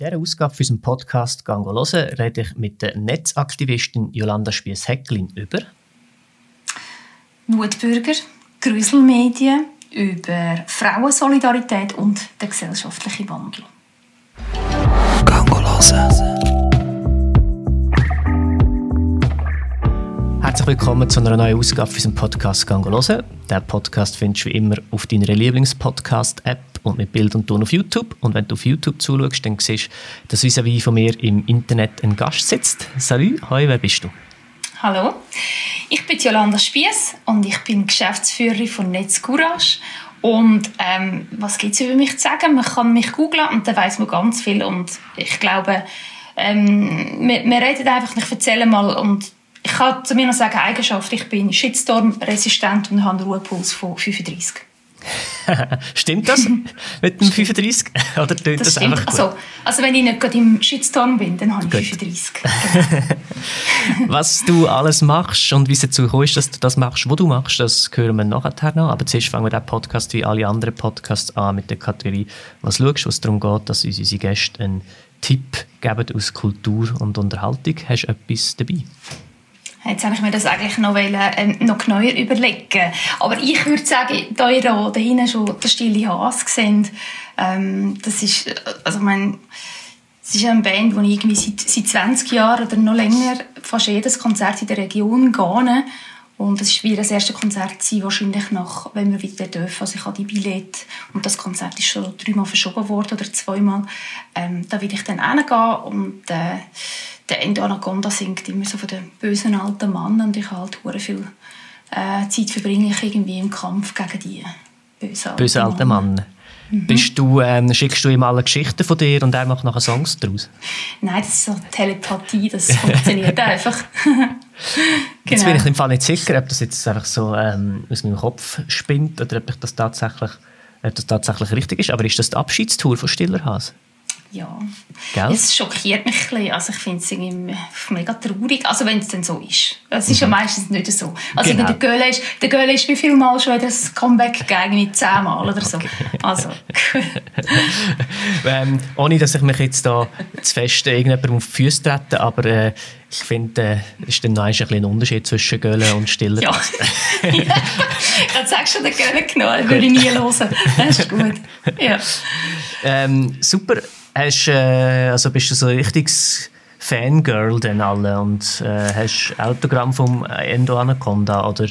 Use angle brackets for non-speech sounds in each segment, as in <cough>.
dieser Ausgabe für unseren Podcast «Gango hören» rede ich mit der Netzaktivistin Jolanda Spiess-Hecklin über Wutbürger, Grüselmedien, über Frauensolidarität und den gesellschaftlichen Wandel. «Gango hören». Herzlich willkommen zu einer neuen Ausgabe für unseren Podcast «Gango hören». Diesen Podcast findest du wie immer auf deiner Lieblingspodcast-App und mit Bild und Ton auf YouTube. Und wenn du auf YouTube zuschaust, dann siehst du, dass vis à von mir im Internet ein Gast sitzt. Salut, hoi, wer bist du? Hallo, ich bin Jolanda Spiess und ich bin Geschäftsführerin von Netz Courage. Und ähm, was gibt es über mich zu sagen? Man kann mich googlen und dann weiß man ganz viel. Und ich glaube, ähm, wir, wir reden einfach, ich erzähle mal und ich kann zu mir noch sagen, Eigenschaft, ich bin Shitstorm-resistent und habe einen Ruhepuls von 35. <laughs> stimmt das <laughs> mit dem 35? <laughs> Oder tönt das, das einfach gut? Also, also wenn ich nicht gerade im Shitstorm bin, dann habe ich gut. 35. Was du alles machst und wie es dazu kommst, dass du das machst, was du machst, das hören wir nachher noch. Aber zuerst fangen wir den Podcast wie alle anderen Podcasts an mit der Kategorie «Was schaust?», was darum geht, dass uns unsere Gäste einen Tipp geben aus Kultur und Unterhaltung. Hast du etwas dabei? Jetzt habe ich mir das eigentlich noch, wollen, ähm, noch genauer überlegen. Aber ich würde sagen, da ihr da hinten schon der stille Hase seht, ähm, das ist, also mein, es ist eine Band, die ich irgendwie seit, seit 20 Jahren oder noch länger fast jedes Konzert in der Region gehe. Und das war das erste Konzert, gewesen, wahrscheinlich nach, wenn wir wieder dürfen. Also ich habe die Billette und das Konzert ist schon dreimal verschoben worden oder zweimal. Ähm, da will ich dann hingehen und äh, der Endo Anaconda singt immer so von dem bösen alten Mann und ich halt hure viel äh, Zeit verbringe ich irgendwie im Kampf gegen die bösen alten, böse alten Mann. Mann. Mhm. Bist du, ähm, schickst du ihm alle Geschichten von dir und er macht nachher Songs daraus? Nein, das ist so Telepathie, das funktioniert <laughs> einfach. genau. Jetzt bin ich im Fall nicht sicher, ob das jetzt einfach so ähm, aus meinem Kopf spinnt oder ob, ich das, tatsächlich, ob das tatsächlich richtig ist. Aber ist das die Abschiedstour von Stillerhase? Ja, Gell? es schockiert mich ein bisschen. Also ich finde es irgendwie mega traurig, also wenn es denn so ist. Es ist mhm. ja meistens nicht so. Also genau. der Göhle ist, der Göhle ist wie viel Mal schon das Comeback gegeben, mit zehnmal oder so. Okay. Also. <laughs> ähm, ohne, dass ich mich jetzt da zu fest irgendjemandem auf die Füße trete, aber äh, ich finde, äh, es ist dann noch ein, ein Unterschied zwischen Göhle und Stiller. Ja, <laughs> ja. jetzt sagst du den Göhle genommen, würde ich nie hören. Das ist gut. Ja. Ähm, super hast, äh, also bist du so ein richtiges Fangirl denn alle und äh, hast Autogramm vom Endo Anaconda oder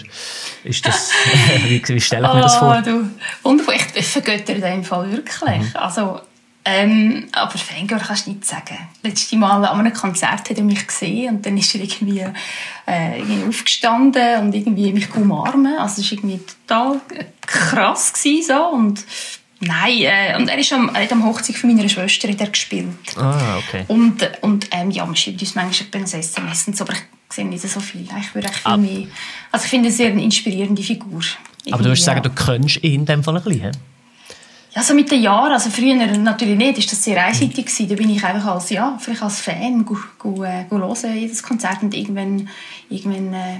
ist das, <laughs> wie, wie stelle ich mir das vor? Oh, du, wunderbar, ich vergötter in dem Fall wirklich. Mhm. Also, ähm, aber Fangirl kannst du nicht sagen. Letztes Mal an einem Konzert hat er mich gesehen und dann ist er irgendwie, äh, irgendwie aufgestanden und irgendwie mich umarmen. Also es war irgendwie total krass gewesen, so und Nein, äh, und er, ist am, er hat am Hochzeit von meiner Schwester hat er gespielt. Ah, okay. Und, und ähm, ja, man schreibt uns manchmal ein SMS und so, aber ich sehe nicht so viel. Ich würde viel ah. mehr... Also ich finde, er sehr eine inspirierende Figur. Aber du würdest sagen, du kennst ihn in dem Fall ein bisschen, ja, so mit den Jahren, also früher natürlich nicht, ist das sehr einseitig gewesen. Da bin ich einfach als, ja, vielleicht als Fan go, go, go hören, jedes Konzert und irgendwann, irgendwann äh,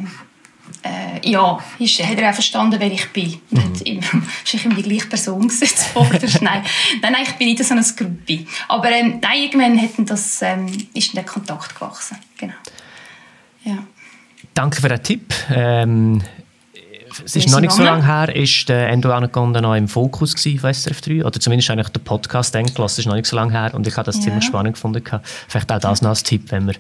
äh, ja, ist, hat er auch verstanden, wer ich bin. Mhm. Nicht immer, ist ich immer die gleiche Person <laughs> <laughs> nein, nein, nein, ich bin nicht so eine Gruppe. Aber ähm, nein, irgendwann hat das, ähm, ist der Kontakt gewachsen. Genau. Ja. Danke für den Tipp. Ähm, es ist noch nicht so lange her, ist der Endo Anaconda noch im Fokus von SRF 3 oder zumindest eigentlich der Podcast Endglas ist noch nicht so lange her und ich habe das ja. ziemlich spannend gefunden. Vielleicht auch das noch als Tipp, wenn man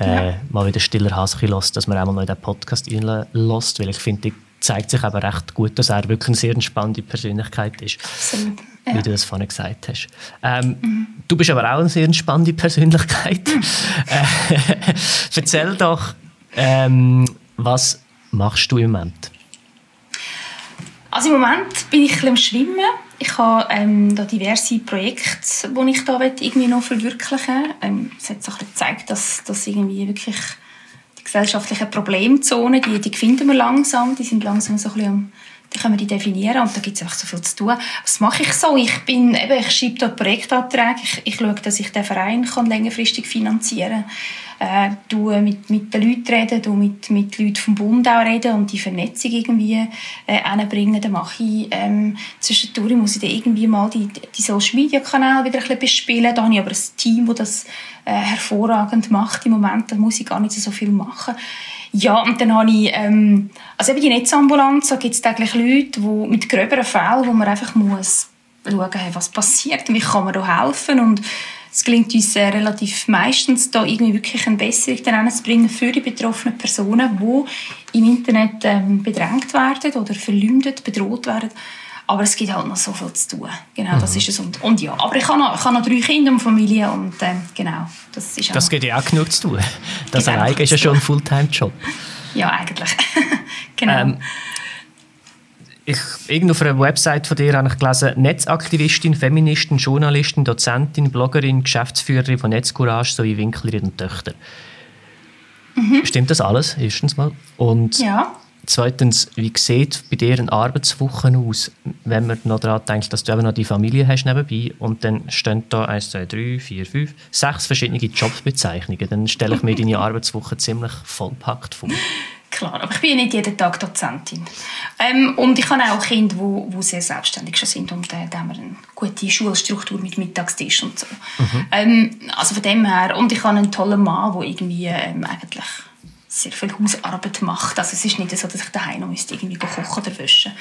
äh, ja. mal wieder stiller Hase lässt, dass man auch mal noch in den Podcast reinlässt, weil ich finde, zeigt sich aber recht gut, dass er wirklich eine sehr entspannte Persönlichkeit ist. Absolut. Ja. Wie du das vorhin gesagt hast. Ähm, mhm. Du bist aber auch eine sehr entspannte Persönlichkeit. Mhm. <laughs> Äh, <laughs> erzähl doch, ähm, was machst du im Moment? Also im Moment bin ich ein am Schwimmen. Ich habe ähm, da diverse Projekte, die ich da irgendwie noch verwirklichen ähm, Es hat sich gezeigt, dass, dass irgendwie wirklich die gesellschaftlichen Problemzonen, die, die finden wir langsam, die sind langsam so ein bisschen die können wir die definieren und da gibt es einfach so viel zu tun. Was mache ich so? Ich, bin, eben, ich schreibe dort Projektanträge, ich, ich schaue, dass ich den Verein kann längerfristig finanzieren kann äh, du mit, mit den Leuten reden, du mit, mit Leuten vom Bund auch reden und die Vernetzung irgendwie äh. Dann mache ich ähm, zwischendurch muss ich dann irgendwie mal die, die Social Media Kanäle wieder ein bisschen bespielen. Da habe ich aber ein Team, das das äh, hervorragend macht im Moment. Da muss ich gar nicht so viel machen. Ja, und dann habe ich, ähm, also eben die Netzambulanz, da gibt es täglich Leute die mit gröberen Fällen, wo man einfach muss schauen, was passiert, wie kann man da helfen und es gelingt uns äh, relativ meistens, da irgendwie wirklich eine Besserung zu bringen für die betroffenen Personen, die im Internet ähm, bedrängt werden oder verleumdet, bedroht werden. Aber es gibt halt noch so viel zu tun. Genau, mhm. das ist es. Und, und ja, aber ich habe noch, ich habe noch drei Kinder und Familie und äh, genau, das ist auch Das gibt ja auch genug zu tun. Das genau, alleine ist ja schon ein Fulltime-Job. Ja, eigentlich. <laughs> genau. Ähm, ich, irgendwo auf einer Website von dir habe ich gelesen, Netzaktivistin, Feministin, Journalistin, Dozentin, Bloggerin, Geschäftsführerin von Netzcourage sowie Winklerin und Töchter. Mhm. Stimmt das alles, erstens mal? Und ja. Zweitens, wie sieht bei dir eine Arbeitswoche aus, wenn man noch daran denkt, dass du eben noch die Familie hast nebenbei und dann stehen da 1, 2, 3, 4, 5, sechs verschiedene Jobbezeichnungen. Dann stelle ich mir deine <laughs> Arbeitswoche ziemlich vollpackt vor. Klar, aber ich bin ja nicht jeden Tag Dozentin. Ähm, und ich habe auch Kinder, die, die sehr selbstständig schon sind und äh, da haben wir eine gute Schulstruktur mit Mittagstisch und so. Mhm. Ähm, also von dem her, und ich habe einen tollen Mann, der irgendwie ähm, eigentlich sehr viel Hausarbeit macht. Also es ist nicht so, dass ich daheim noch müsste irgendwie kochen oder waschen.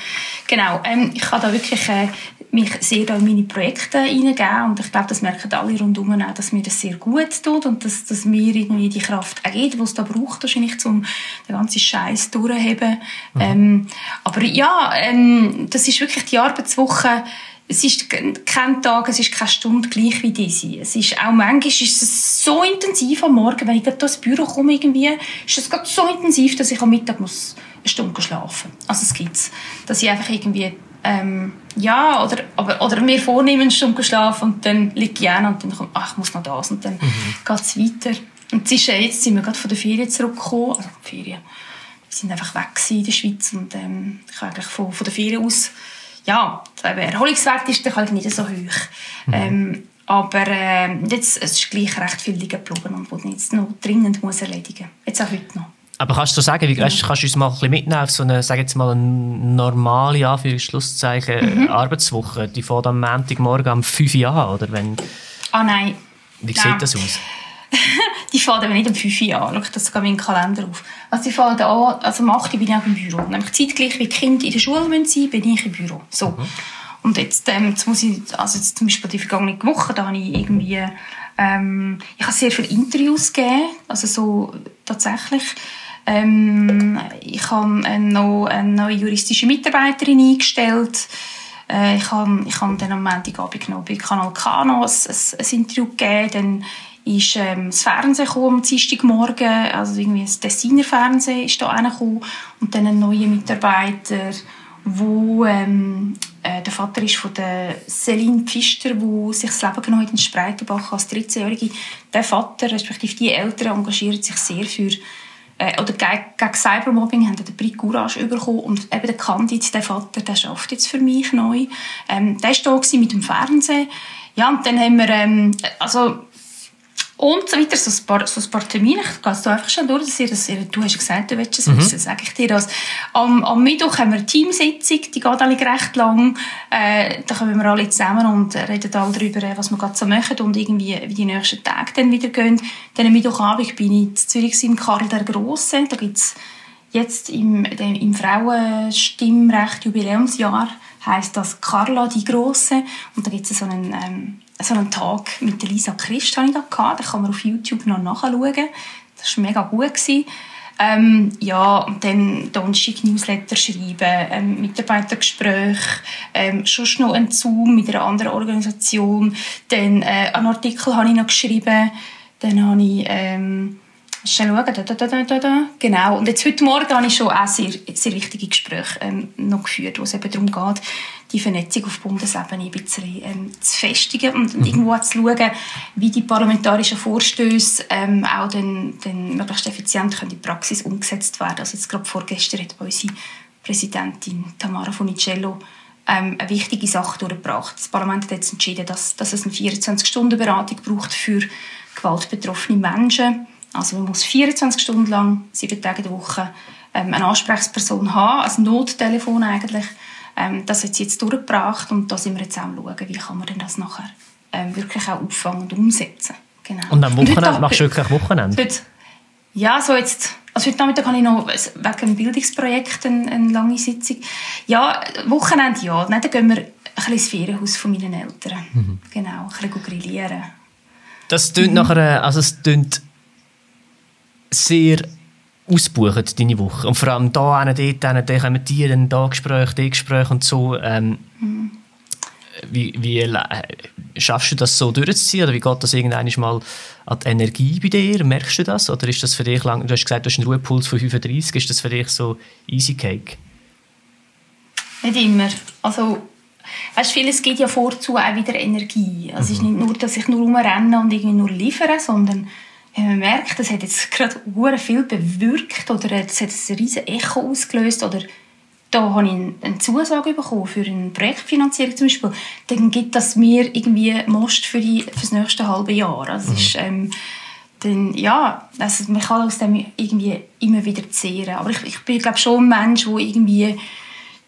Genau, ähm, ich kann da wirklich äh, mich sehr in meine Projekte hineingeben und ich glaube, das merken alle rundum auch, dass mir das sehr gut tut und dass, dass mir irgendwie die Kraft ergeht, die es da braucht, wahrscheinlich, um den ganzen Scheiß durchzuheben. Mhm. Ähm, aber ja, ähm, das ist wirklich die Arbeitswoche es ist kein Tag, es ist keine Stunde gleich wie diese. Es ist auch manchmal ist es so intensiv am Morgen, wenn ich gerade ins Büro komme, irgendwie, ist es gerade so intensiv, dass ich am Mittag muss eine Stunde schlafen muss. Also es gibt Dass ich einfach irgendwie, ähm, ja, oder, aber, oder mir vornehme, eine Stunde schlafen und dann liege ich an und dann kommt, ach, ich muss noch das und dann mhm. geht es weiter. Und jetzt sind wir gerade von der Ferien zurückgekommen, also Ferien. Wir sind einfach weg in der Schweiz und ähm, ich habe eigentlich von, von der Ferien aus ja, der Erholungswert ist dann halt nicht so hoch. Mhm. Ähm, aber äh, jetzt es ist gleich recht viel liegen geblieben und jetzt noch dringend muss erledigen. Jetzt auch heute noch. Aber kannst du sagen, wie, ja. kannst, du uns mal ein bisschen mitnehmen auf so eine, sag jetzt mal, eine normale Anführungszeichen mhm. Arbeitswoche? Die fährt am Montagmorgen um 5 Uhr an, oder wenn? Ah nein. Wie sieht das aus? Die fangen aber nicht um 5 Uhr an. Schau, das geht meinen Kalender auf. Also die fangen an, also um 8 Uhr bin ich auch im Büro. Nämlich zeitgleich, wie die Kinder in der Schule sind, bin ich im Büro. So. Mhm. Und jetzt, ähm, jetzt muss ich, also jetzt zum Beispiel die vergangene Woche, da habe ich irgendwie, ähm, ich habe sehr viele Interviews gegeben, also so tatsächlich. Ähm, ich habe noch eine neue juristische Mitarbeiterin eingestellt. Äh, ich habe, ich habe dann am Montagabend noch bei Kanal K noch ein, ein, ein Interview gegeben. Dann ist ähm, das Fernsehen gekommen, am Dienstagmorgen, also irgendwie das Tessiner Fernsehen ist da reingekommen und dann ein neuer Mitarbeiter, wo ähm, äh, der Vater ist von der Celine Pfister, wo sich das Leben genommen hat in Spreitenbach als 13-Jährige. Der Vater, respektive die Eltern, engagieren sich sehr für äh, oder gegen, Cybermobbing haben den Prix Courage bekommen und eben der Candid, der Vater, der schafft jetzt für mich neu. Ähm, der war da mit dem Fernsehen. Ja, und dann haben wir, ähm, also und so weiter, so ein paar, so ein paar Termine. Ich gehe so einfach schon durch, dass ihr das, du hast gesagt, du willst es mhm. wissen, sage ich dir das. Am, am Mittwoch haben wir eine Teamsitzung, die geht alle recht lang. Äh, da kommen wir alle zusammen und reden alle darüber, was wir gerade so machen und irgendwie, wie die nächsten Tage dann wieder gehen. Dann am Mittwochabend bin ich in Zürich in Karl der Grosse. Da gibt's jetzt im, im Frauenstimmrecht Jubiläumsjahr heißt das Carla die Große und da gibt es so einen ähm, so einen Tag mit Lisa Christ hatte ich da gehabt. Den kann man auf YouTube noch nachschauen. Das war mega gut. Ähm, ja, und dann Donnerstag Newsletter schreiben, ähm, Mitarbeitergespräche, ähm, schon noch ein Zoom mit einer anderen Organisation. Dann äh, einen Artikel habe ich noch geschrieben. Dann habe ich ähm, Schnell schauen. Da, da, da, da. Genau. Und jetzt heute Morgen habe ich schon auch sehr, sehr wichtige Gespräche ähm, noch geführt, wo es eben darum geht, die Vernetzung auf Bundesebene ein bisschen ähm, zu festigen und, mhm. irgendwo zu schauen, wie die parlamentarischen Vorstöße ähm, auch dann, dann möglichst effizient können in die Praxis umgesetzt werden. Also jetzt gerade vorgestern hat unsere Präsidentin Tamara Funicello ähm, eine wichtige Sache durchgebracht. Das Parlament hat jetzt entschieden, dass, dass es eine 24-Stunden-Beratung braucht für gewaltbetroffene Menschen Also man muss 24 Stunden lang, sieben Tage in der Woche, ähm, eine Ansprechperson haben, ein Nottelefon eigentlich. Ähm, das hat sie jetzt durchgebracht und da sind wir jetzt auch am schauen, wie kann man denn das nachher ähm, wirklich auch auffangen und umsetzen. Genau. Und am Wochenende und machst du wirklich Wochenende? Heute, ja, so jetzt, also heute Nachmittag habe ich noch wegen einem Bildungsprojekt eine, eine lange Sitzung. Ja, Wochenende ja, dann gehen wir ein bisschen ins Ferienhaus von meinen Eltern. Mhm. Genau, ein bisschen grillieren. Das klingt mhm. nachher, also es klingt sehr ausbuchen, deine Woche. Und vor allem da, dort, dort, dann kommen die, dann da Gespräche, die Gespräche und so. Ähm, mhm. Wie, wie äh, schaffst du das so durchzuziehen? Oder wie geht das irgendwann mal an die Energie bei dir? Merkst du das? Oder ist das für dich lang, du hast gesagt, du hast einen Ruhepuls von 35, ist das für dich so easy cake? Nicht immer. Also, weißt, vieles gibt ja vorzu auch wieder Energie. Also mhm. Es ist mhm. nicht nur, dass ich nur rumrenne und irgendwie nur liefere, sondern wenn man merkt, das hat jetzt gerade viel bewirkt oder es hat ein riesen Echo ausgelöst oder da habe ich eine Zusage bekommen für eine Projektfinanzierung zum Beispiel, dann gibt das mir irgendwie Most für, die, für das nächste halbe Jahr. Also mhm. ist, ähm, dann, ja, also man kann aus dem irgendwie immer wieder zehren. Aber ich, ich bin glaube schon ein Mensch, der irgendwie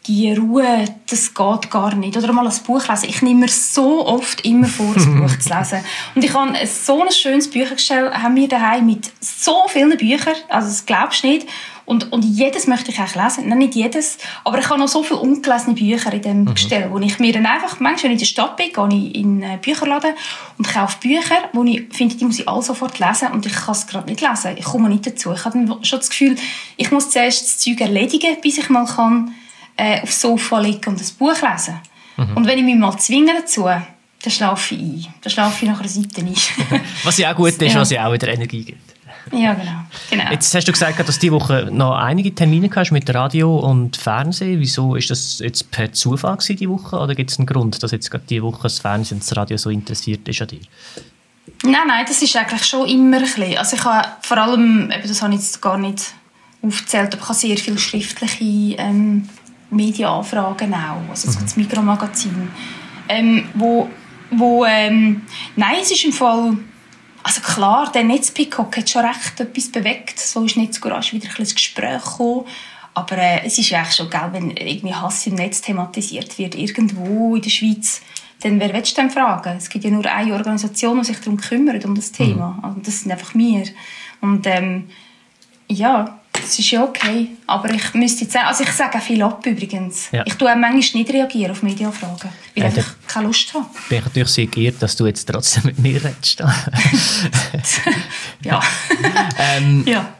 die Ruhe, das geht gar nicht. Oder mal ein Buch lesen. Ich nehme mir so oft immer vor, ein Buch zu lesen. <laughs> Und ich habe so ein schönes Büchergestell, haben wir daheim mit so vielen Büchern, also das glaubst du nicht. Und, und jedes möchte ich eigentlich lesen. Nein, nicht jedes, aber ich habe noch so viele ungelesene Bücher in dem mhm. Gestell, wo ich mir dann einfach, manchmal, wenn ich in der Stadt bin, gehe ich in einen Bücherladen und kaufe Bücher, wo ich finde, die muss ich alle sofort lesen und ich kann es gerade nicht lesen. Ich komme nicht dazu. Ich habe dann schon das Gefühl, ich muss zuerst das Zeug erledigen, bis ich mal kann äh, aufs Sofa liegen und ein Buch lesen. Mhm. Und wenn ich mich mal zwinge dazu, dann schlafe ich ein. Dann schlafe ich nach einer Seite ein. <laughs> was ja auch gut ist, ja. was ja auch wieder Energie gibt. Ja, genau. genau. Jetzt hast du gesagt, dass du diese Woche noch einige Termine hast mit Radio und Fernsehen. Wieso ist das jetzt per Zufall gewesen, diese Woche oder gibt es einen Grund, dass jetzt gerade diese Woche das Fernsehen und das Radio so interessiert ist an dir? Nein, nein, das ist eigentlich schon immer ein bisschen. Also ich habe vor allem, eben, das habe ich jetzt gar nicht aufgezählt, aber ich habe sehr viele schriftliche ähm, Medienanfragen auch, also so mhm. das Mikromagazin, ähm, wo, wo ähm, nein, es ist im Fall, also klar, der Netzpickhock hat schon recht etwas bewegt, so ist Netzcourage wieder ein bisschen ins Gespräch gekommen, aber äh, es ist ja eigentlich schon geil, wenn irgendwie Hass im Netz thematisiert wird, irgendwo in der Schweiz, dann wer willst du denn fragen? Es gibt ja nur eine Organisation, die sich darum kümmert, um das Thema, mhm. also das sind einfach wir. Und ähm, ja, das ist ja okay. Aber ich müsste jetzt sagen, also ich sage auch viel ab übrigens. Ja. Ich tue auch manchmal nicht reagieren auf Medienfragen, weil ja, ich keine Lust habe. Bin ich natürlich sehr geehrt, dass du jetzt trotzdem mit mir redest. <laughs> ja. <laughs> ähm, ja.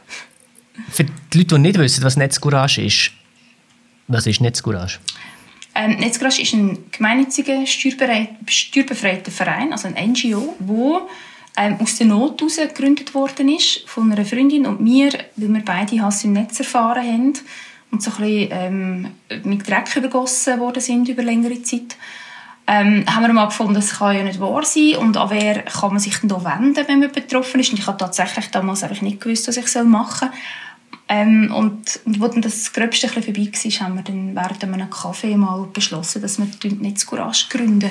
Für die Leute, die nicht wissen, was Netzcourage ist, was ist Netzcourage? Ähm, Netzcourage ist ein gemeinnütziger, steuerbefreiter Verein, also ein NGO, wo ähm, aus der Not heraus gegründet worden ist, von einer Freundin und mir, weil wir beide Hass im Netz erfahren haben und so ein bisschen ähm, mit Dreck übergossen worden sind über längere Zeit. Ähm, haben wir mal gefunden, das kann ja nicht wahr sein und an wer kann man sich denn da wenden, wenn man betroffen ist. Und ich habe tatsächlich damals einfach nicht gewusst, was ich machen soll. Ähm, und, wo dann das Gröbste ein vorbei war, haben wir dann während einem Kaffee mal beschlossen, dass wir nicht Courage gründen,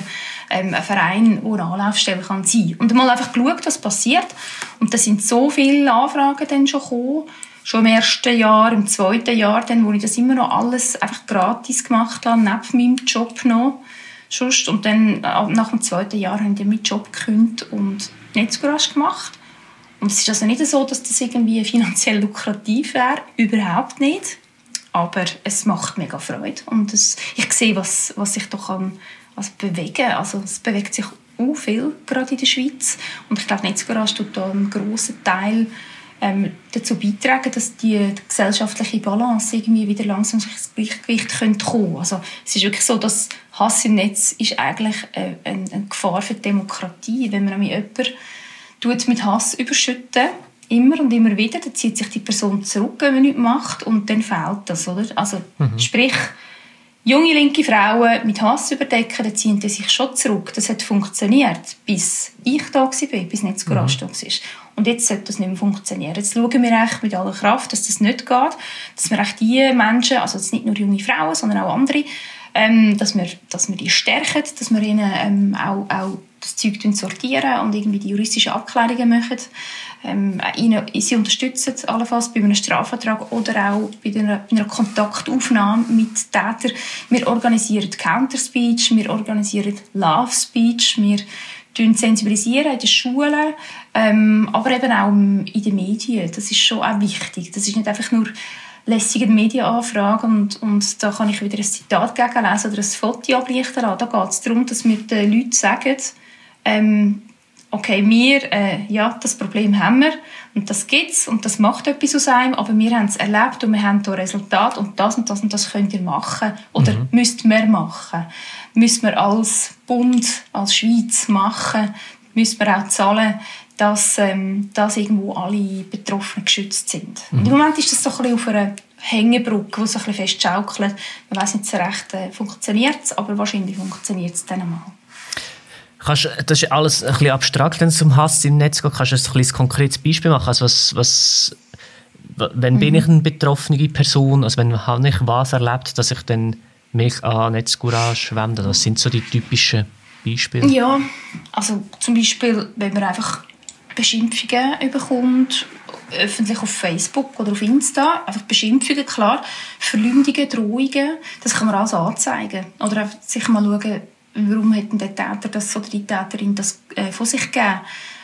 ähm, einen Verein, der eine Anlaufstelle kann sein Und mal einfach geschaut, was passiert. Und da sind so viele Anfragen dann schon gekommen, schon im ersten Jahr, im zweiten Jahr, dann, wo ich das immer noch alles einfach gratis gemacht habe, neben meinem Job noch. Sonst. Und dann, äh, nach dem zweiten Jahr, haben die meinen Job gekündigt und Netzcourage gemacht. Und es ist also nicht so, dass das irgendwie <laughs> finanziell lukrativ wäre, überhaupt nicht. Aber es macht mega Freude und es, ich sehe, was, was sich da kann also bewegen Also es bewegt sich auch viel, gerade in der Schweiz. Und ich glaube, Netzgarage tut da einen grossen Teil ähm, dazu beitragen, dass die, die, gesellschaftliche Balance irgendwie wieder langsam ins Gleichgewicht kommen. Also es ist wirklich so, dass Hass im Netz ist eigentlich äh, eine, eine Gefahr für die Demokratie. Wenn man jemanden tut mit Hass überschütten, immer und immer wieder, dann zieht sich die Person zurück, wenn man nichts macht und dann fehlt das, oder? Also mhm. sprich, junge linke Frauen mit Hass überdecken, dann ziehen sie sich schon zurück. Das hat funktioniert, bis ich da war, bis nicht mhm. da war. Und jetzt sollte das nicht mehr funktionieren. Jetzt schauen wir echt mit aller Kraft, dass das nicht geht, dass wir echt die Menschen, also nicht nur junge Frauen, sondern auch andere, ähm, dass, wir, dass wir die stärken, dass wir ihnen ähm, auch, auch das Zeug sortieren und irgendwie die juristischen Abklärungen machen. Ähm, sie unterstützen allenfalls bei einem Strafvertrag oder auch bei einer, bei einer Kontaktaufnahme mit Tätern. Wir organisieren Counterspeech, wir organisieren Love Speech, wir sensibilisieren in den Schulen, ähm, aber eben auch in den Medien. Das ist schon auch wichtig. Das ist nicht einfach nur lässige Medienanfrage und, und da kann ich wieder ein Zitat gegenlesen oder ein Foto ablichten lassen. Da geht es darum, dass wir den Leuten sagen, ähm, okay, wir, äh, ja, das Problem haben wir und das gibt es und das macht etwas aus einem, aber wir haben es erlebt und wir haben hier Resultat und das und das und das könnt ihr machen oder mhm. müsst mehr machen. Müssen wir als Bund, als Schweiz machen, müssen wir auch zahlen, dass, ähm, dass irgendwo alle Betroffenen geschützt sind. Mhm. Und Im Moment ist das so ein bisschen auf einer Hängebrücke, die so ein bisschen fest schaukelt. Man weiß nicht so recht, äh, funktioniert es, aber wahrscheinlich funktioniert es dann mal. Kannst, das ist alles ein bisschen abstrakt, wenn es um Hass im Netz geht. Kannst du ein, ein konkretes Beispiel machen? Also was, was, wenn mhm. bin ich eine betroffene Person? Also wenn habe ich was erlebt, dass ich dann mich an Netzcourage wende? Was sind so die typischen Beispiele? Ja, also zum Beispiel, wenn man einfach Beschimpfungen bekommt, öffentlich auf Facebook oder auf Insta, einfach Beschimpfungen, klar, Verleumdungen, Drohungen, das kann man alles anzeigen. Oder einfach sich mal schauen, warum hat der Täter das oder die Täterin das äh, von sich gegeben.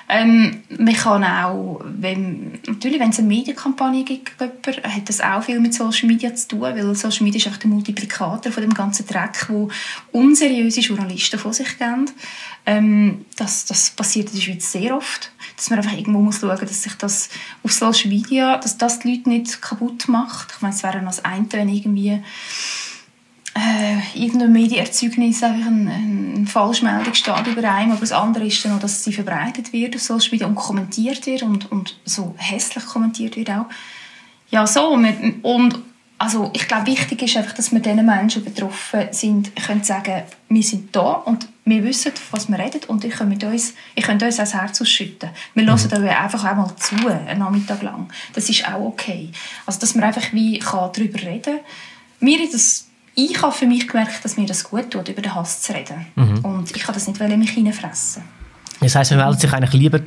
Ähm, man kann auch, wenn, natürlich, wenn es eine Medienkampagne gibt, hat das auch viel mit Social Media zu tun, weil Social Media ist einfach der Multiplikator von dem ganzen Dreck, wo unseriöse Journalisten von sich geben. Ähm, das, das passiert in der Schweiz sehr oft, dass man einfach irgendwo muss schauen, dass sich das auf Social Media, dass das die Leute nicht kaputt macht. Ich meine, es wäre das eine, wenn irgendwie äh, irgendein Medienerzeugnis einfach eine, eine Falschmeldung steht über einem, aber das andere ist dann auch, dass sie verbreitet wird auf Social Media und kommentiert wird und, und so hässlich kommentiert wird auch. Ja, so. Und also ich glaube, wichtig ist einfach, dass wir diesen Menschen, die betroffen sind, können sagen, wir sind da und wir wissen, was wir reden und ihr könnt uns, ihr könnt uns das Herz ausschütten. Wir hören mhm. euch einfach einmal zu, einen Nachmittag lang. Das ist auch okay. Also, dass man einfach wie kann darüber reden kann. Mir ist das ich habe für mich gemerkt, dass mir das gut tut, über den Hass zu reden. Mhm. Und ich kann das nicht in mich hineinfressen. Das heisst, man meldet sich eigentlich lieber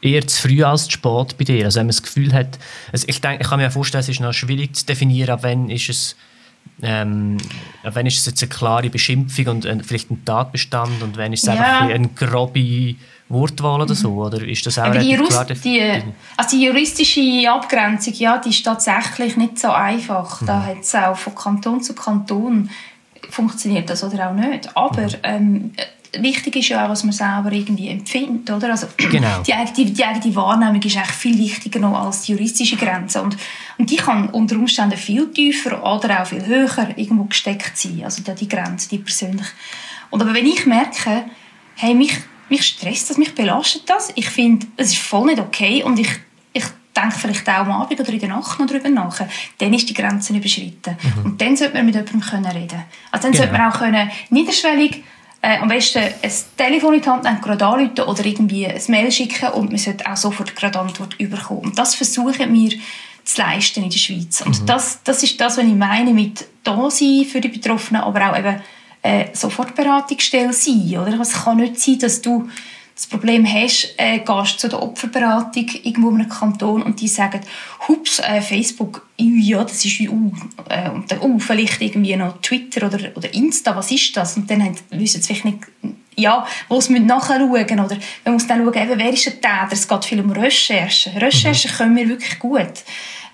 eher zu früh als zu spät bei dir. Also wenn man das Gefühl hat, also ich, denke, ich kann mir vorstellen, es ist noch schwierig zu definieren, ab wann ist es, ähm, ab wann ist es jetzt eine klare Beschimpfung und äh, vielleicht ein Tatbestand und wann ist es ja. einfach ein eine grobe Wortwahl oder so? Oder ist das auch die, klar die, also die juristische Abgrenzung, ja, die ist tatsächlich nicht so einfach. Mhm. Da hat es auch von Kanton zu Kanton funktioniert das oder auch nicht. Aber mhm. ähm, wichtig ist ja auch, was man selber irgendwie empfindet, oder? Also, genau. die, eigene, die eigene Wahrnehmung ist eigentlich viel wichtiger noch als die juristische Grenze. Und, und die kann unter Umständen viel tiefer oder auch viel höher irgendwo gesteckt sein. Also die Grenze, die persönlich. Und aber wenn ich merke, hey, mich mich stresst das, mich belastet das. Ich finde, es ist voll nicht okay und ich, ich denke vielleicht auch am Abend oder in der Nacht noch darüber nach. Dann ist die Grenze überschritten. Mhm. Und dann sollte man mit jemandem können reden Also dann genau. sollte man auch können, niederschwellig äh, am besten ein Telefon in die Hand nehmen, gerade anrufen oder irgendwie ein Mail schicken und man sollte auch sofort gerade Antwort bekommen. Und das versuchen wir zu leisten in der Schweiz. Und mhm. das, das ist das, was ich meine mit da sein für die Betroffenen, aber auch eben äh, Sofortberatungsstelle sein. Oder? Also es kann nicht sein, dass du das Problem hast, äh, gehst zu der Opferberatung irgendwo in einem Kanton und die sagen, hups, äh, Facebook, ja, das ist, uh, äh, und dann, uh, vielleicht irgendwie noch Twitter oder, oder Insta, was ist das? Und dann wissen sie vielleicht nicht, ja, wo sie nachschauen müssen. Oder man muss dann schauen, eben, wer ist der Täter? Es geht viel um Recherchen. Recherchen mhm. können wir wirklich gut.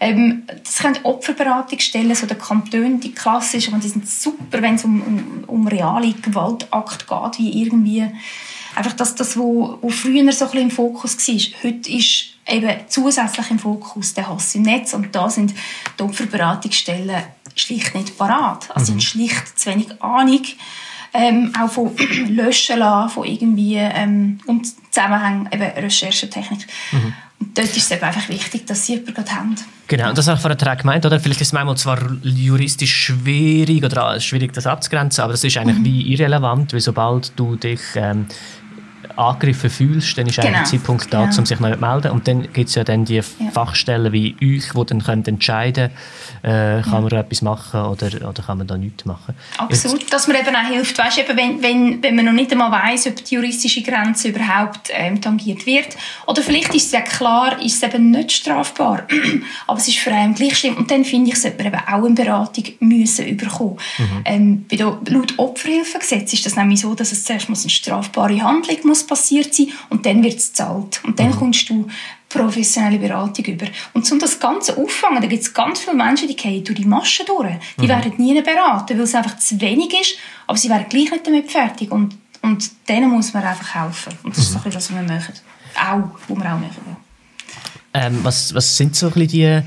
Ähm, das können Opferberatungsstellen, so der Kanton, die klassischen, und die sind super, wenn es um, um, um reale Gewaltakte geht, wie irgendwie einfach das, das wo, wo früher so ein bisschen im Fokus war. Heute ist eben zusätzlich im Fokus der Hass im Netz und da sind die Opferberatungsstellen schlicht nicht parat. Also mhm. schlicht zu wenig Ahnung. Ähm, auch von <clears throat> Löschen lassen, von irgendwie ähm, und Zusammenhängen, eben Recherchetechnik. Mhm. Und dort ist es eben einfach wichtig, dass sie jemanden gerade haben. Genau, und das habe ich vorhin gemeint, oder? Vielleicht ist es manchmal zwar juristisch schwierig oder schwierig, das abzugrenzen, aber das ist eigentlich mhm. wie irrelevant, weil sobald du dich ähm, angegriffen fühlst, dann ist genau. der Zeitpunkt da, genau. um sich neu zu melden. Und dann gibt es ja dann die ja. Fachstellen wie euch, die dann können entscheiden können, äh, kann ja. man etwas machen oder, oder kann man da nichts machen. Absolut, Jetzt, dass man eben auch hilft, weißt, eben, wenn, wenn, wenn man noch nicht einmal weiss, ob die juristische Grenze überhaupt ähm, tangiert wird. Oder vielleicht ist es ja klar, ist es eben nicht strafbar, <clears throat> aber es ist für einen gleich schlimm. Und dann finde ich, sollte man eben auch eine Beratung müssen bekommen. Mhm. Ähm, laut Opferhilfegesetz ist das nämlich so, dass es zuerst muss eine strafbare Handlung muss passiert sein und dann wird es gezahlt. Und dann mhm. kommst du professionelle Beratung über. Und um das Ganze auffangen, da gibt es ganz viele Menschen, die gehen durch die Maschen durch. Die mhm. werden nie beraten, weil es einfach zu wenig ist, aber sie werden gleich nicht damit fertig. Und, und denen muss man einfach helfen. Und das mhm. ist so das, was wir machen. Auch, was wir auch machen. Ähm, was, was sind so ein bisschen die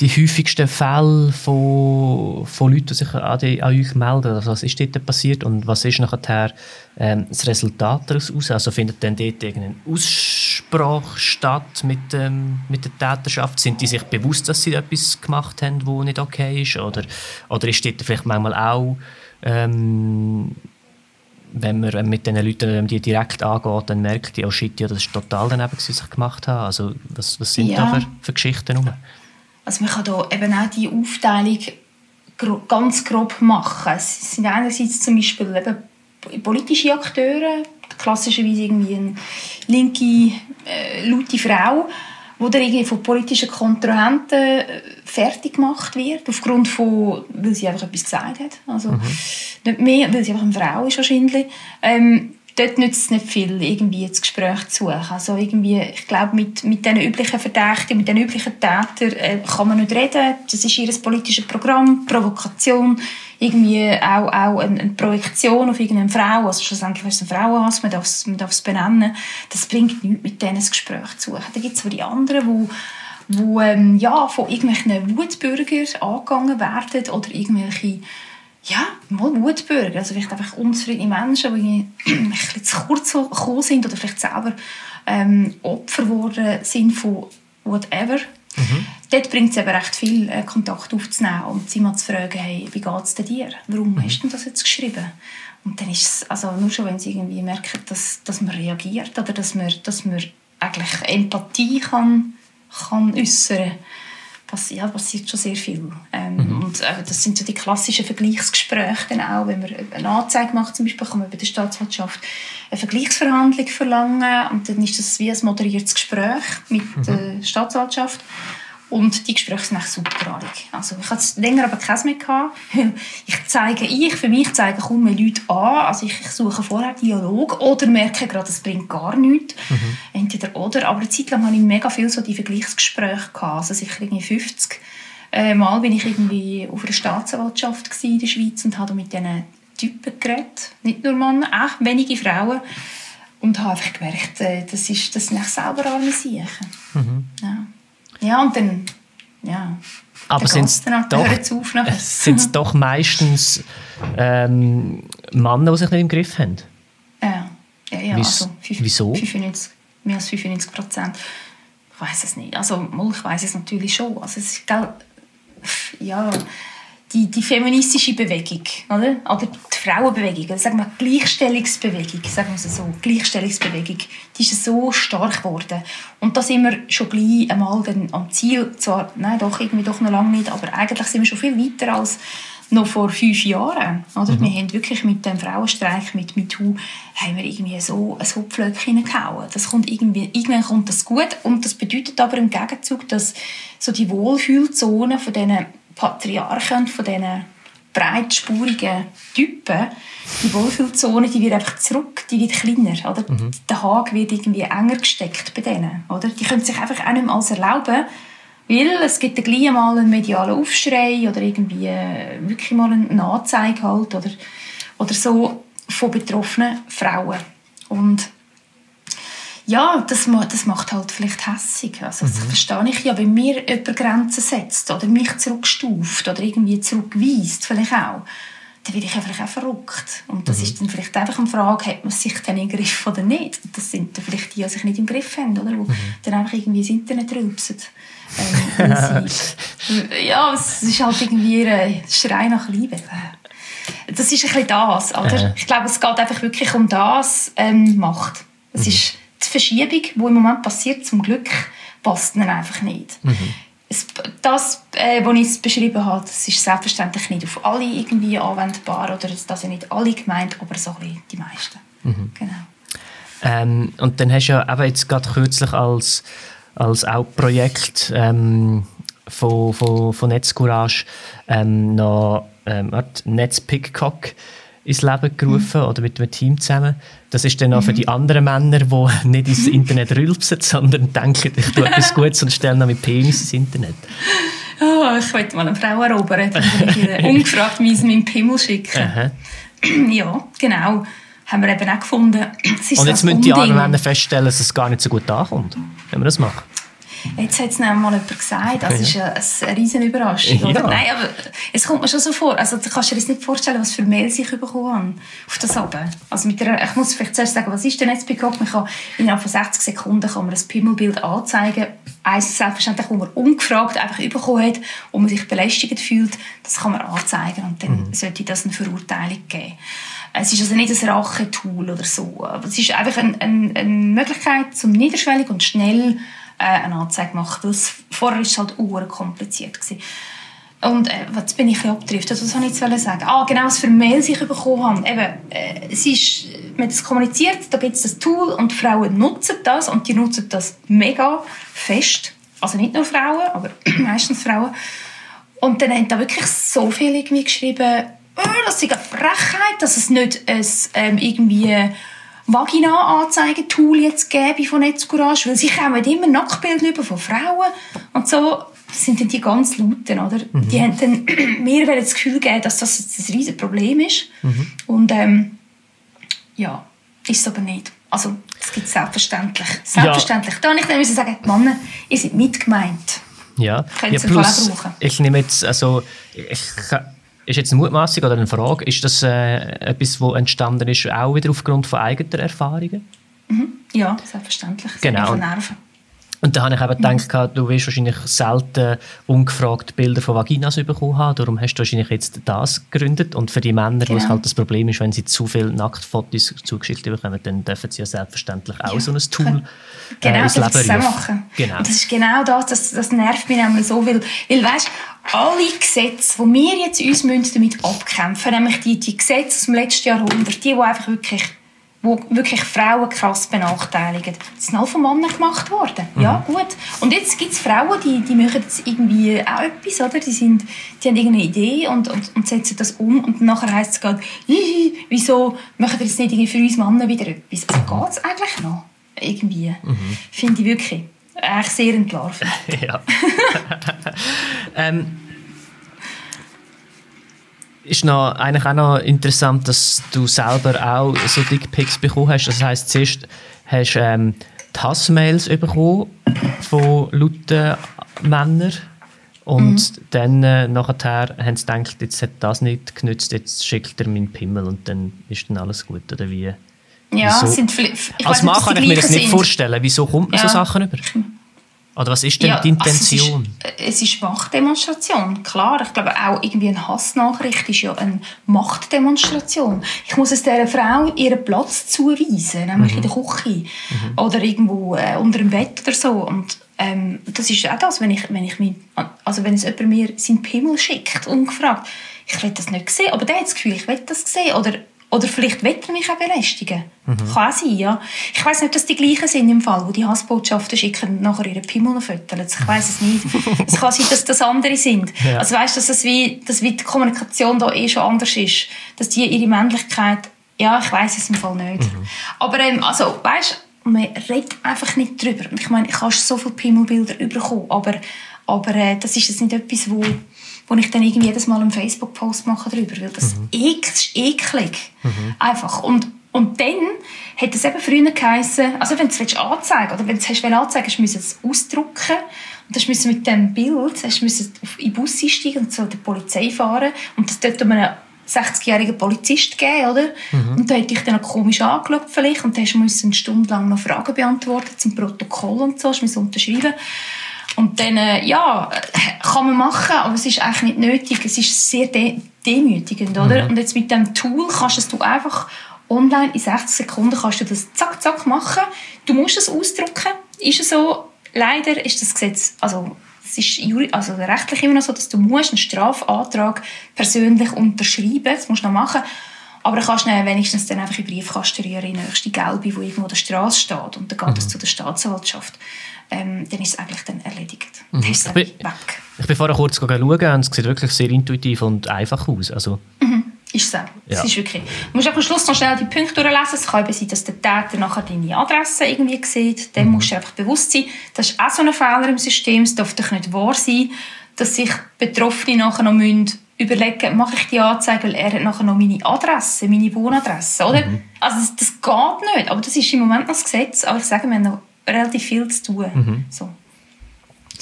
die häufigsten Fälle von, von Leuten, die sich an, die, an euch melden? Also was ist dort passiert und was ist nachher ähm, das Resultat daraus? Also findet dann dort irgendeine Aussprache statt mit, ähm, mit der Täterschaft? Sind die sich bewusst, dass sie etwas gemacht haben, was nicht okay ist? Oder, oder ist dort vielleicht manchmal auch... Ähm, wenn man mit diesen Leuten die direkt angeht, dann merkt die, oh shit, ja, das ist total daneben, was ich gemacht habe. Also, was, was sind ja. da für, für Geschichten? Rum? Also man kann da eben auch die Aufteilung ganz grob machen. Es sind einerseits zum Beispiel eben politische Akteure, klassischerweise irgendwie eine linke, äh, laute Frau, wo dann irgendwie von politischen Kontrahenten äh, fertig gemacht wird, aufgrund von, weil sie einfach etwas gesagt hat. Also mhm. nicht mehr, weil sie einfach eine Frau ist wahrscheinlich. Ähm, dort nützt es nicht viel, irgendwie das Gespräch zu suchen. Also irgendwie, ich glaube, mit, mit diesen üblichen Verdächtigen, mit den üblichen Tätern äh, kann man nicht reden. Das ist ihr politisches Programm, Provokation, irgendwie auch, auch eine, eine Projektion auf irgendeine Frau. Also schlussendlich ist es eine Frauenhass, man darf es, man es benennen. Das bringt nichts, mit denen das Gespräch zu suchen. Dann gibt es die anderen, die wo ähm, ja, von irgendwelchen Wutbürgern angegangen werden oder irgendwelche ja, Wutbürger. Also vielleicht einfach unzufriedene Menschen, die ein bisschen zu kurz gekommen sind oder vielleicht selber ähm, Opfer geworden sind von whatever. Mhm. Dort bringt es eben recht viel, äh, Kontakt aufzunehmen und sie mal zu fragen, hey, wie geht es dir? Warum mhm. hast du das jetzt geschrieben? Und dann ist es, also nur schon, wenn sie irgendwie merken, dass, dass man reagiert oder dass man, dass man eigentlich Empathie kann, kann äußern kann, passi ja, passiert schon sehr viel. Ähm, mhm. Und äh, das sind so die klassischen Vergleichsgespräche dann auch, wenn man eine Anzeige macht, zum Beispiel, kann man bei der Staatsanwaltschaft eine Vergleichsverhandlung verlangen und dann ist das wie ein moderiertes Gespräch mit mhm. der Staatsanwaltschaft. Und die Gespräche sind echt supergradig. Also ich hatte länger aber keins mehr. Gehabt. Ich zeige, ich für mich zeige kaum Leute an. Also ich, ich suche vorher Dialog oder merke gerade, es bringt gar nichts. Mhm. Entweder oder. Aber eine Zeit lang hatte ich mega viel so die Vergleichsgespräche. Gehabt. Also sicher irgendwie 50 äh, Mal bin ich irgendwie auf einer Staatsanwaltschaft in der Schweiz und habe mit diesen Typen geredet. Nicht nur Männer, auch wenige Frauen. Und habe einfach gemerkt, äh, das, ist, das sind selber arme Siechen. Mhm. Ja. Ja, und dann, ja. Aber sind es doch, <laughs> <laughs> doch meistens ähm, Männer, die sich nicht im Griff haben? Ja, ja, ja also Wieso? 95, mehr als 95 Prozent. Ich weiß es nicht. Also, ich weiß es natürlich schon. Also, es ist, ja, die, die feministische Bewegung, oder? Oder die Frauenbewegung, oder sagen wir Gleichstellungsbewegung, sagen wir es so, Gleichstellungsbewegung, die ist so stark geworden. Und da sind wir schon gleich einmal dann am Ziel, zwar, nein, doch, irgendwie doch noch lange nicht, aber eigentlich sind wir schon viel weiter als noch vor fünf Jahren. Oder? Mhm. Wir haben wirklich mit dem Frauenstreik, mit MeToo, haben wir irgendwie so ein Hopflöckchen hineingehauen. Das kommt irgendwie, irgendwann kommt das gut und das bedeutet aber im Gegenzug, dass so die Wohlfühlzone von diesen Patriarchen, von diesen breitspurigen Typen, die Wohlfühlzone, die wird einfach zurück, die wird kleiner, oder? Mhm. Der Haag wird irgendwie enger gesteckt bei denen, oder? Die können sich einfach auch nicht mehr alles erlauben, weil es gibt dann gleich mal einen medialen Aufschrei oder irgendwie äh, wirklich mal eine Anzeige halt, oder, oder so von betroffenen Frauen. Und ja, das, das macht halt vielleicht hässig. Also, mhm. Das verstehe ich ja, wenn mir jemand Grenzen setzt oder mich zurückstuft oder irgendwie zurückweist, vielleicht auch, dann werde ich ja vielleicht auch verrückt. Und das mhm. ist dann vielleicht einfach eine Frage, hat man sich dann im Griff oder nicht? Das sind dann vielleicht die, die sich nicht im Griff haben, oder? Die mhm. dann einfach irgendwie das Internet rülpsen. Ähm, <laughs> ja, es ist halt irgendwie ein Schrei nach Liebe. Das ist ein bisschen das, oder? Ich glaube, es geht einfach wirklich um das, ähm, Macht Es mhm. ist die Verschiebung, die im Moment passiert, zum Glück, passt ihnen einfach nicht. Mhm. Es, das, äh, was ich beschrieben habe, das ist selbstverständlich nicht auf alle irgendwie anwendbar oder das sind nicht alle gemeint, aber so ein die meisten. Mhm. Genau. Ähm, und dann hast du ja eben jetzt gerade kürzlich als, als auch Projekt ähm, von, von, von Netzcourage ähm, noch ähm, Netzpickcock ins Leben gerufen mhm. oder mit einem Team zusammen. Das ist dann auch für mhm. die anderen Männer, die <laughs> nicht ins Internet rülpsen, sondern denken, ich tue etwas Gutes und stelle noch mit Penis ins Internet. Oh, ich wollte mal eine Frau erobern, dann <laughs> ungefragt meinen Pimmel schicken. <clears throat> ja, genau. Haben wir eben auch gefunden. <clears throat> und jetzt müssen die anderen Männer feststellen, dass es gar nicht so gut ankommt, wenn wir das machen. Jetzt hat es mal jemand gesagt, das ist eine, eine riesen Überraschung. Ja. Nein, aber es kommt mir schon so vor. Also, du kannst dir das nicht vorstellen, was für Mails ich bekommen habe auf das Abend. Also mit der, ich muss vielleicht zuerst sagen, was ist denn jetzt Peacock? Man kann innerhalb von 60 Sekunden kann man ein Pimmelbild anzeigen. Eins selbstverständlich, wo man ungefragt einfach bekommen hat, wo man sich belästigt fühlt, das kann man anzeigen und dann mhm. sollte das eine Verurteilung geben. Es ist also nicht ein Rachetool oder so, es ist einfach eine, eine, eine Möglichkeit, zum niederschwellig und schnell äh, eine Anzeige gemacht. Weil vorher war es halt kompliziert. Gewesen. Und äh, was bin ich abgetrifft? Was wollte ich jetzt sagen? Ah, genau, was für Mails ich bekommen habe. Eben, äh, es ist, man hat kommuniziert, da gibt es das Tool und Frauen nutzen das und die nutzen das mega fest. Also nicht nur Frauen, aber <clears throat> meistens Frauen. Und dann haben da wirklich so viele irgendwie geschrieben, oh, das ist eine Frechheit, dass es nicht ein, ähm, irgendwie Vagina-Anzeigetool jetzt gäbe von Netzcourage, weil sie kommen immer Nacktbilder über von Frauen und so sind dann die ganz lauten, oder? Mhm. Die haben dann <clears throat> mir das Gefühl gegeben, dass das ein riesiges Problem ist. Mhm. Und ähm, ja, ist es aber nicht. Also, es gibt selbstverständlich. Selbstverständlich. Ja. Da muss ich dann sagen, Männer, ihr seid nicht gemeint. Ja, ja plus, ich nehme jetzt, also, ich ist jetzt eine Mutmaßung oder eine Frage, ist das äh, etwas, das entstanden ist, auch wieder aufgrund von eigenen Erfahrungen? Mhm. Ja, selbstverständlich. Genau. Nerven. Und da habe ich eben gedacht, du wirst wahrscheinlich selten ungefragt Bilder von Vaginas bekommen haben. Darum hast du wahrscheinlich jetzt das gegründet. Und für die Männer, genau. wo es genau. halt das Problem ist, wenn sie zu viele Nacktfotos zugeschickt bekommen, dann dürfen sie ja selbstverständlich auch ja. so ein Tool <laughs> äh, genau, äh, ins Leben rufen. machen. Genau. Das ist genau das, das, das nervt mich nämlich so, weil, weil weißt, alle Gesetze, die wir jetzt uns damit abkämpfen müssen, nämlich die, die Gesetze aus dem letzten Jahrhundert, die, die einfach wirklich wo wirklich Frauen krass benachteiligen. Das sind alle von Männern gemacht worden. Mhm. Ja, gut. Und jetzt gibt es Frauen, die, die machen jetzt irgendwie auch etwas, oder? Die, sind, die haben irgendeine Idee und, und, und setzen das um und nachher heisst es gerade, wieso machen wir jetzt nicht irgendwie für uns Männer wieder etwas? Also geht es eigentlich noch? Irgendwie. Mhm. Finde ich wirklich eigentlich sehr entlarvend. <laughs> ja. <laughs> ähm, ist noch, eigentlich auch noch interessant, dass du selber auch so Dickpics bekommen hast. Das heisst, zuerst hast du ähm, die Hassmails bekommen von lauten Männern und mhm. dann äh, nachher haben sie gedacht, jetzt hat das nicht genützt, jetzt schickt er meinen Pimmel und dann ist dann alles gut, oder wie? Ja, Wieso? sind vielleicht... Als Mann kann ich mir das nicht sind. vorstellen. Wieso kommt man ja. so Sachen über? Oder was ist denn ja, die Intention? Also es, ist, es ist Machtdemonstration, klar. Ich glaube auch irgendwie eine Hassnachricht ist ja eine Machtdemonstration. Ich muss es dieser Frau ihren Platz zuweisen, nämlich mhm. in der Küche mhm. oder irgendwo äh, unter dem Bett oder so. Und ähm, das ist auch das, wenn ich, wenn ich mich, also wenn es jemand mir seinen Pimmel schickt, ungefragt, ich will das nicht sehen, aber der hat das Gefühl, ich will das sehen oder oder vielleicht will er mich auch belästigen. Mhm. Kann sein, ja. Ich weiß nicht, ob das die gleichen sind im Fall, wo die Hassbotschaften schicken nachher ihre Pimmel föteln. Ich weiß es nicht. <laughs> es kann sein, dass das andere sind. Ja. Also weißt, dass das wie, dass wie die Kommunikation da eh schon anders ist. Dass die ihre Männlichkeit, ja, ich weiß es im Fall nicht. Mhm. Aber ähm, also, weißt, man redet einfach nicht drüber. Ich meine, ich habe so viele Pimmelbilder bekommen, aber, aber äh, das ist jetzt nicht etwas, wo wo ich dann irgendwie jedes Mal einen Facebook-Post mache darüber, weil das, mhm. ist eklig. Mhm. Einfach. Und, und dann hat es eben früher geheißen, also wenn du es anzeigen oder wenn du es anzeigen hast, musst du es ausdrucken. Und dann musst mit dem Bild hast du in den Bus einsteigen und zu der Polizei fahren und das dort um einen 60-jährigen Polizist geben, oder? Mhm. Und da hat dich dann auch komisch angeschaut vielleicht und dann hast du eine Stunde lang noch Fragen beantworten zum Protokoll und so, hast du unterschreiben und dann, äh, ja, kann man machen, aber es ist eigentlich nicht nötig. Es ist sehr de demütigend, oder? Mhm. Und jetzt mit dem Tool kannst du es einfach Online in 60 Sekunden kannst du das zack, zack machen. Du musst es ausdrucken. Ist es so? Leider ist das Gesetz, also es ist also rechtlich immer noch so, dass du musst einen Strafantrag persönlich unterschreiben. Das musst du noch machen. Aber du kannst dann wenigstens dann einfach in Briefkasten rühren, in die nächste Gelbe, wo irgendwo der Straße steht. Und dann geht es mhm. zu der Staatsanwaltschaft. Ähm, dann ist es eigentlich dann erledigt. Mhm. Dann ist es ich, bin, weg. ich bin vorher kurz schauen und es sieht wirklich sehr intuitiv und einfach aus. Also. Mhm. Ist so. Ja. ist wirklich. Du musst am Schluss noch schnell die Punkte durchlesen. Es kann eben sein, dass der Täter nachher deine Adresse irgendwie sieht. Dem mhm. musst du einfach bewusst sein. Das ist auch so ein Fehler im System. Es darf doch nicht wahr sein, dass sich Betroffene nachher noch müssen überlegen, mache ich die Anzeige, weil er hat nachher noch meine Adresse, meine Wohnadresse, oder? Mhm. Also das, das, geht nicht, aber das ist im Moment noch das Gesetz, aber ich sage, wir haben noch relativ viel zu tun. Mhm. So.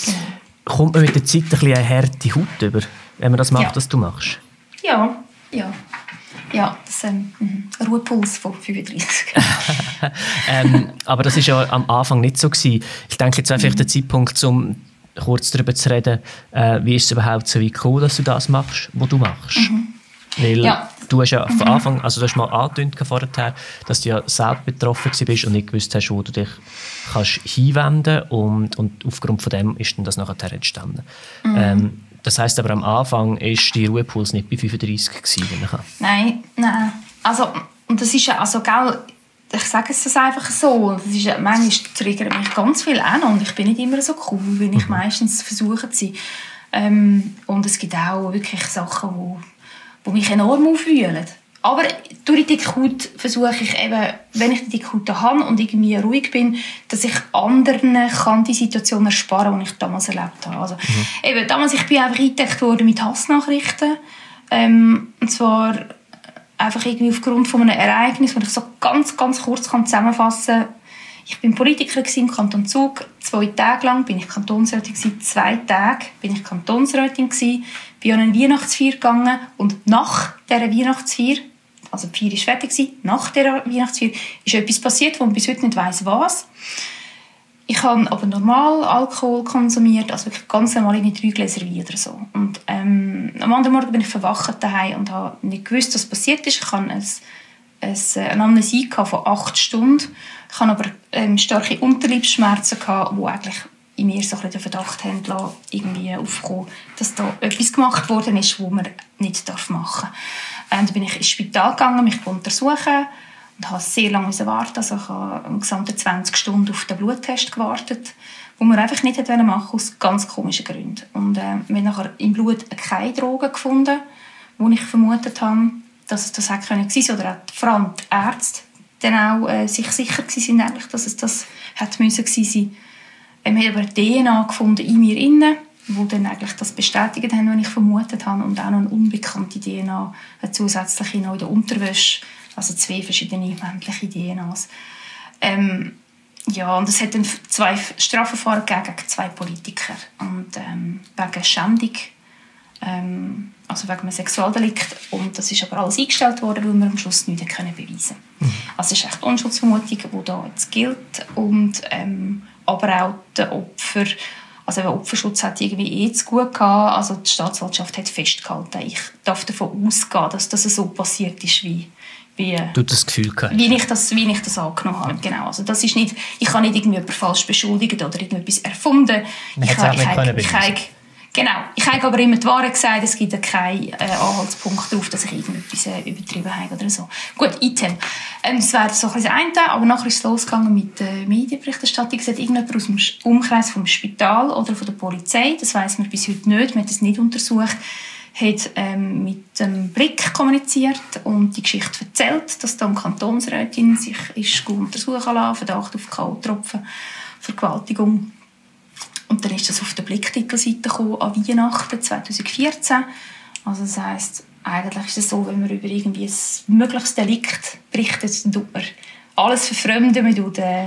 Genau. Kommt man mit der Zeit ein bisschen eine harte Haut über, wenn man das macht, ja. was du machst? Ja, ja. Ja, das ist ähm, ein Ruhepuls von 35. <laughs> ähm, aber das war ja am Anfang nicht so. Gewesen. Ich denke, jetzt wäre vielleicht mhm. der Zeitpunkt, um kurz darüber zu reden, äh, wie ist es überhaupt so gekommen, dass du das machst, was du machst. Mhm. Weil ja. du hast ja mhm. von Anfang, also du hast mal vorher, dass du ja selbst betroffen bist und nicht gewusst hast, wo du dich kannst hinwenden und, und aufgrund von dem ist dann das nachher entstanden. Mhm. Ähm, das heisst aber am Anfang ist die Ruhepuls nicht bei 35 gewesen, Nein, nein. Also, und das ist ja, also, gell, ich sage es das einfach so. Das ist, manchmal triggert mich ganz viel an und ich bin nicht immer so cool, wie ich mhm. meistens versuche zu sein. Ähm, und es gibt auch wirklich Sachen, die wo, wo mich enorm aufwühlen. Aber durch die Dickhaut versuche ich eben, wenn ich die Dickhaut habe und irgendwie ruhig bin, dass ich anderen kann die Situation ersparen, die ich damals erlebt habe. Also, mhm. eben, damals ich bin einfach eingedeckt worden mit Hassnachrichten. Ähm, und zwar einfach irgendwie aufgrund von einem Ereignis, das ich so ganz, ganz kurz kann zusammenfassen kann. Ich bin Politiker im Kanton Zug. Zwei Tage lang bin ich Kantonsrätin Zwei Tage bin ich Kantonsrätin Bin an eine Weihnachtsfeier gegangen und nach dieser Weihnachtsfeier, also Feier war fertig, nach dieser Weihnachtsfeier ist etwas passiert, wo man bis heute nicht weiß was. Ich habe aber normal Alkohol konsumiert, also wirklich ganz normal in drei Gläser Wein oder so. Und ähm, am anderen Morgen bin ich verwacht daheim und habe nicht gewusst, was passiert ist. Ich hatte ein, ein, eine Amnesie von acht Stunden. Ich hatte aber ähm, starke Unterleibsschmerzen, die eigentlich in mir so den Verdacht haben lassen, irgendwie aufkommen, dass da etwas gemacht worden ist, was man nicht machen darf. Und dann bin ich ins Spital gegangen, mich untersuchen und habe sehr lange warten. Also ich habe um gesamte 20 Stunden auf den Bluttest gewartet, wo man einfach nicht machen wollte, aus ganz komischen Gründen. Und äh, wir haben nachher im Blut keine Drogen gefunden, wo ich vermutet habe, dass es das hätte können sein oder auch vor allem die Ärzte dann auch äh, sich sicher waren, dass es das hätte müssen sein. Ähm, wir haben aber DNA gefunden in mir inne, wo dann eigentlich das bestätigt haben, was ich vermutet habe und auch noch eine unbekannte DNA, eine zusätzliche noch in der Unterwäsche also zwei verschiedene männliche DNAs. Ähm, ja, und es hat dann zwei Strafverfahren gegen zwei Politiker. Und ähm, wegen Schändung, ähm, also wegen einem Sexualdelikt. Und das ist aber alles eingestellt worden, weil wir am Schluss nichts können beweisen mhm. Also es ist echt Unschuldsvermutung, die da jetzt gilt. Und, ähm, aber auch der Opfer, also der Opferschutz hat irgendwie eh zu gut gehabt. Also die Staatsanwaltschaft hat festgehalten, ich darf davon ausgehen, dass das so passiert ist, wie wie, du das Gefühl gehabt. Wie ich das, wie ich das angenommen habe. Genau. Also das ist nicht, ich habe nicht irgendjemanden falsch beschuldigt oder irgendetwas erfunden. Man ich habe, ich, habe, ich, habe, genau. Ich habe aber immer die Wahrheit gesagt, es gibt keinen äh, Anhaltspunkt darauf, dass ich irgendetwas äh, übertrieben habe oder so. Gut, Item. Ähm, das wäre so ein das eine, aber nachher ist es losgegangen mit der äh, Medienberichterstattung. Es hat irgendjemand aus dem Umkreis vom Spital oder von der Polizei, das weiß man bis heute nicht, man hat es nicht untersucht, hat ähm, mit dem Blick kommuniziert und die Geschichte erzählt, dass da Kantonsrätin sich ist untersuchen lassen, Verdacht auf K.O.-Tropfen, Vergewaltigung. Und dann ist das auf der Blicktitelseite gekommen, an Weihnachten 2014. Also das heisst, eigentlich ist es so, wenn man über irgendwie ein mögliches Delikt berichtet, dann tut man alles verfremden, man tut äh,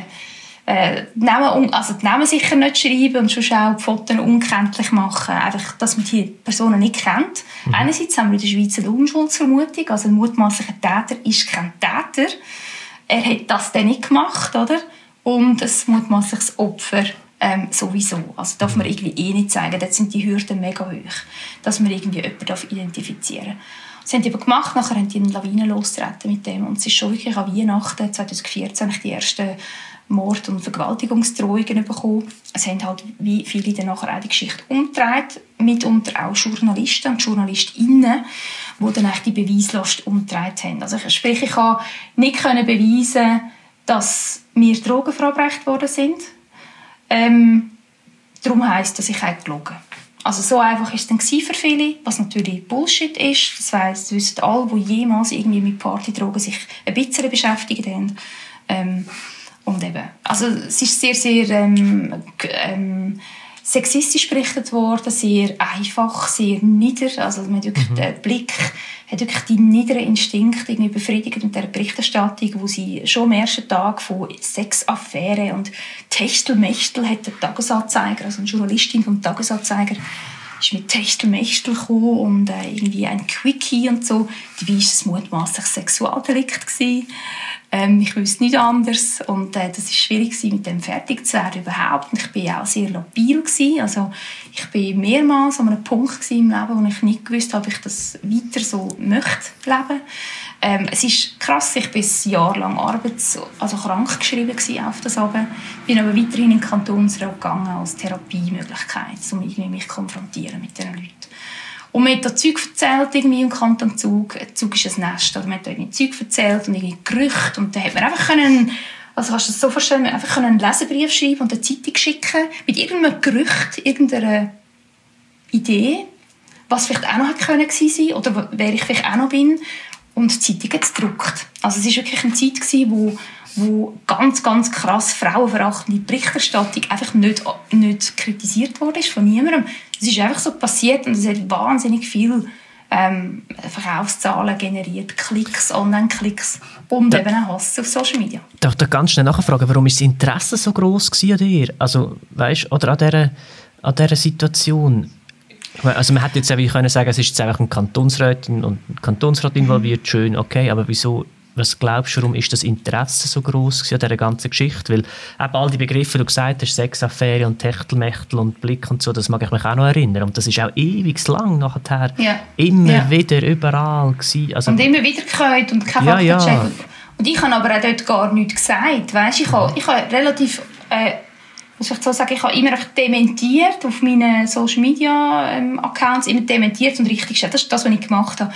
äh, Namen, also die Namen sicher nicht schreiben und schon auch die Fotos unkenntlich machen. Einfach, dass man die Personen nicht kennt. Mhm. Einerseits haben wir in der Schweiz eine Unschuldsvermutung, also ein mutmaßlicher Täter ist kein Täter. Er hat das dann nicht gemacht, oder? Und ein mutmaßliches Opfer ähm, sowieso. Also darf man irgendwie eh nicht zeigen. Dort sind die Hürden mega hoch, dass man irgendwie jemanden identifizieren darf. Das haben die aber gemacht, nachher haben die eine Lawine losgetreten mit dem und es ist schon wirklich an Weihnachten 2014 die ersten Mord- und Vergewaltigungsdrohungen bekommen. Es haben halt wie viele dann nachher auch die Geschichte umgedreht, mitunter auch Journalisten und Journalistinnen, die dann auch die Beweislast umgedreht haben. Also sprich, ich kann nicht beweisen, dass wir Drogen verabreicht worden sind. Ähm, darum heisst das, ich habe gelogen. Also so einfach ist es dann für viele, was natürlich Bullshit ist. Das weiss, wissen alle, die jemals irgendwie mit Partydrogen sich ein bisschen beschäftigt haben. Ähm, und eben, also es ist sehr, sehr ähm, ähm, sexistisch berichtet worden, sehr einfach, sehr nieder. Also man hat wirklich mhm. den Blick hat wirklich die niederen Instinkte irgendwie befriedigt mit der Berichterstattung, wo sie schon am ersten Tag von Sexaffäre und Techtelmechtel hat der Tagesanzeiger, also eine Journalistin vom Tagesanzeiger, ist mit Techtelmechtel gekommen und äh, irgendwie ein Quickie und so. Dabei war es mutmaßlich Sexualdelikt. Gewesen. Ähm, ich wusste nicht anders und äh, das war schwierig gewesen, mit dem fertig zu werden überhaupt. Und ich war auch sehr labil gewesen. Also ich bin mehrmals an einem Punkt im Leben, wo ich nicht gewusst habe, ob ich das weiter so möchte leben. Ähm, es ist krass, ich bin ein Jahr lang arbeits also krank geschrieben auf das Abend. Bin aber weiterhin in den Kantonsrat gegangen als Therapiemöglichkeit, um mich konfrontieren mit diesen Leuten. Und man hat da Zeug erzählt irgendwie im Kanton Zug. Zug ist ein Nest. Oder man hat da irgendwie Zeug erzählt und irgendwie Gerüchte. Und dann hat man einfach können, also kannst du das so vorstellen, man einfach einen Leserbrief schreiben und eine Zeitung schicken mit irgendeinem Gerücht, irgendeiner Idee, was vielleicht auch noch hätte können sein oder wer ich vielleicht auch noch bin. Und die Zeitung hat gedruckt. Also es war wirklich eine Zeit, gewesen, wo wo ganz, ganz krass frauenverachtende Berichterstattung einfach nicht, nicht kritisiert wurde von niemandem. Es ist einfach so passiert und es hat wahnsinnig viel ähm, Verkaufszahlen generiert, Klicks, Online-Klicks und da, eben auch Hass auf Social Media. Darf ich ganz schnell nachfragen, warum ist das Interesse so groß an dir? Also, weißt, oder an dieser, an dieser Situation? Also man hätte jetzt einfach können sagen, es ist jetzt einfach ein Kantonsrätin und ein Kantonsrat involviert, schön, okay, aber wieso was glaubst du, warum ist das Interesse so groß an dieser ganzen Geschichte? Weil eben all die Begriffe, die du gesagt hast, Sexaffäre und Techtelmechtel und Blick und so, das mag ich mich auch noch erinnern. Und das ist auch ewig lang nachher ja. immer ja. wieder überall gewesen. Also, und immer wieder gehört und kein ja, ja. Und ich habe aber auch dort gar nichts gesagt. Weißt, ich, habe, ich habe relativ... Äh, muss ich so sagen, ich habe immer dementiert auf meinen Social Media ähm, Accounts, immer dementiert und richtig gestellt. Das ist das, was ich gemacht habe.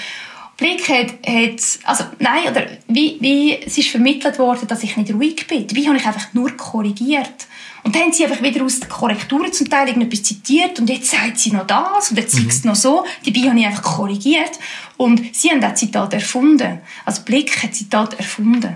Blick hat, hat also nein, oder wie, wie es ist vermittelt worden, dass ich nicht ruhig bin. Dabei habe ich einfach nur korrigiert. Und dann haben sie einfach wieder aus den Korrekturen zum Teil irgendetwas zitiert und jetzt sagt sie noch das und jetzt mhm. es noch so. Dabei habe ich einfach korrigiert. Und sie haben das Zitat erfunden. Also Blick hat Zitat erfunden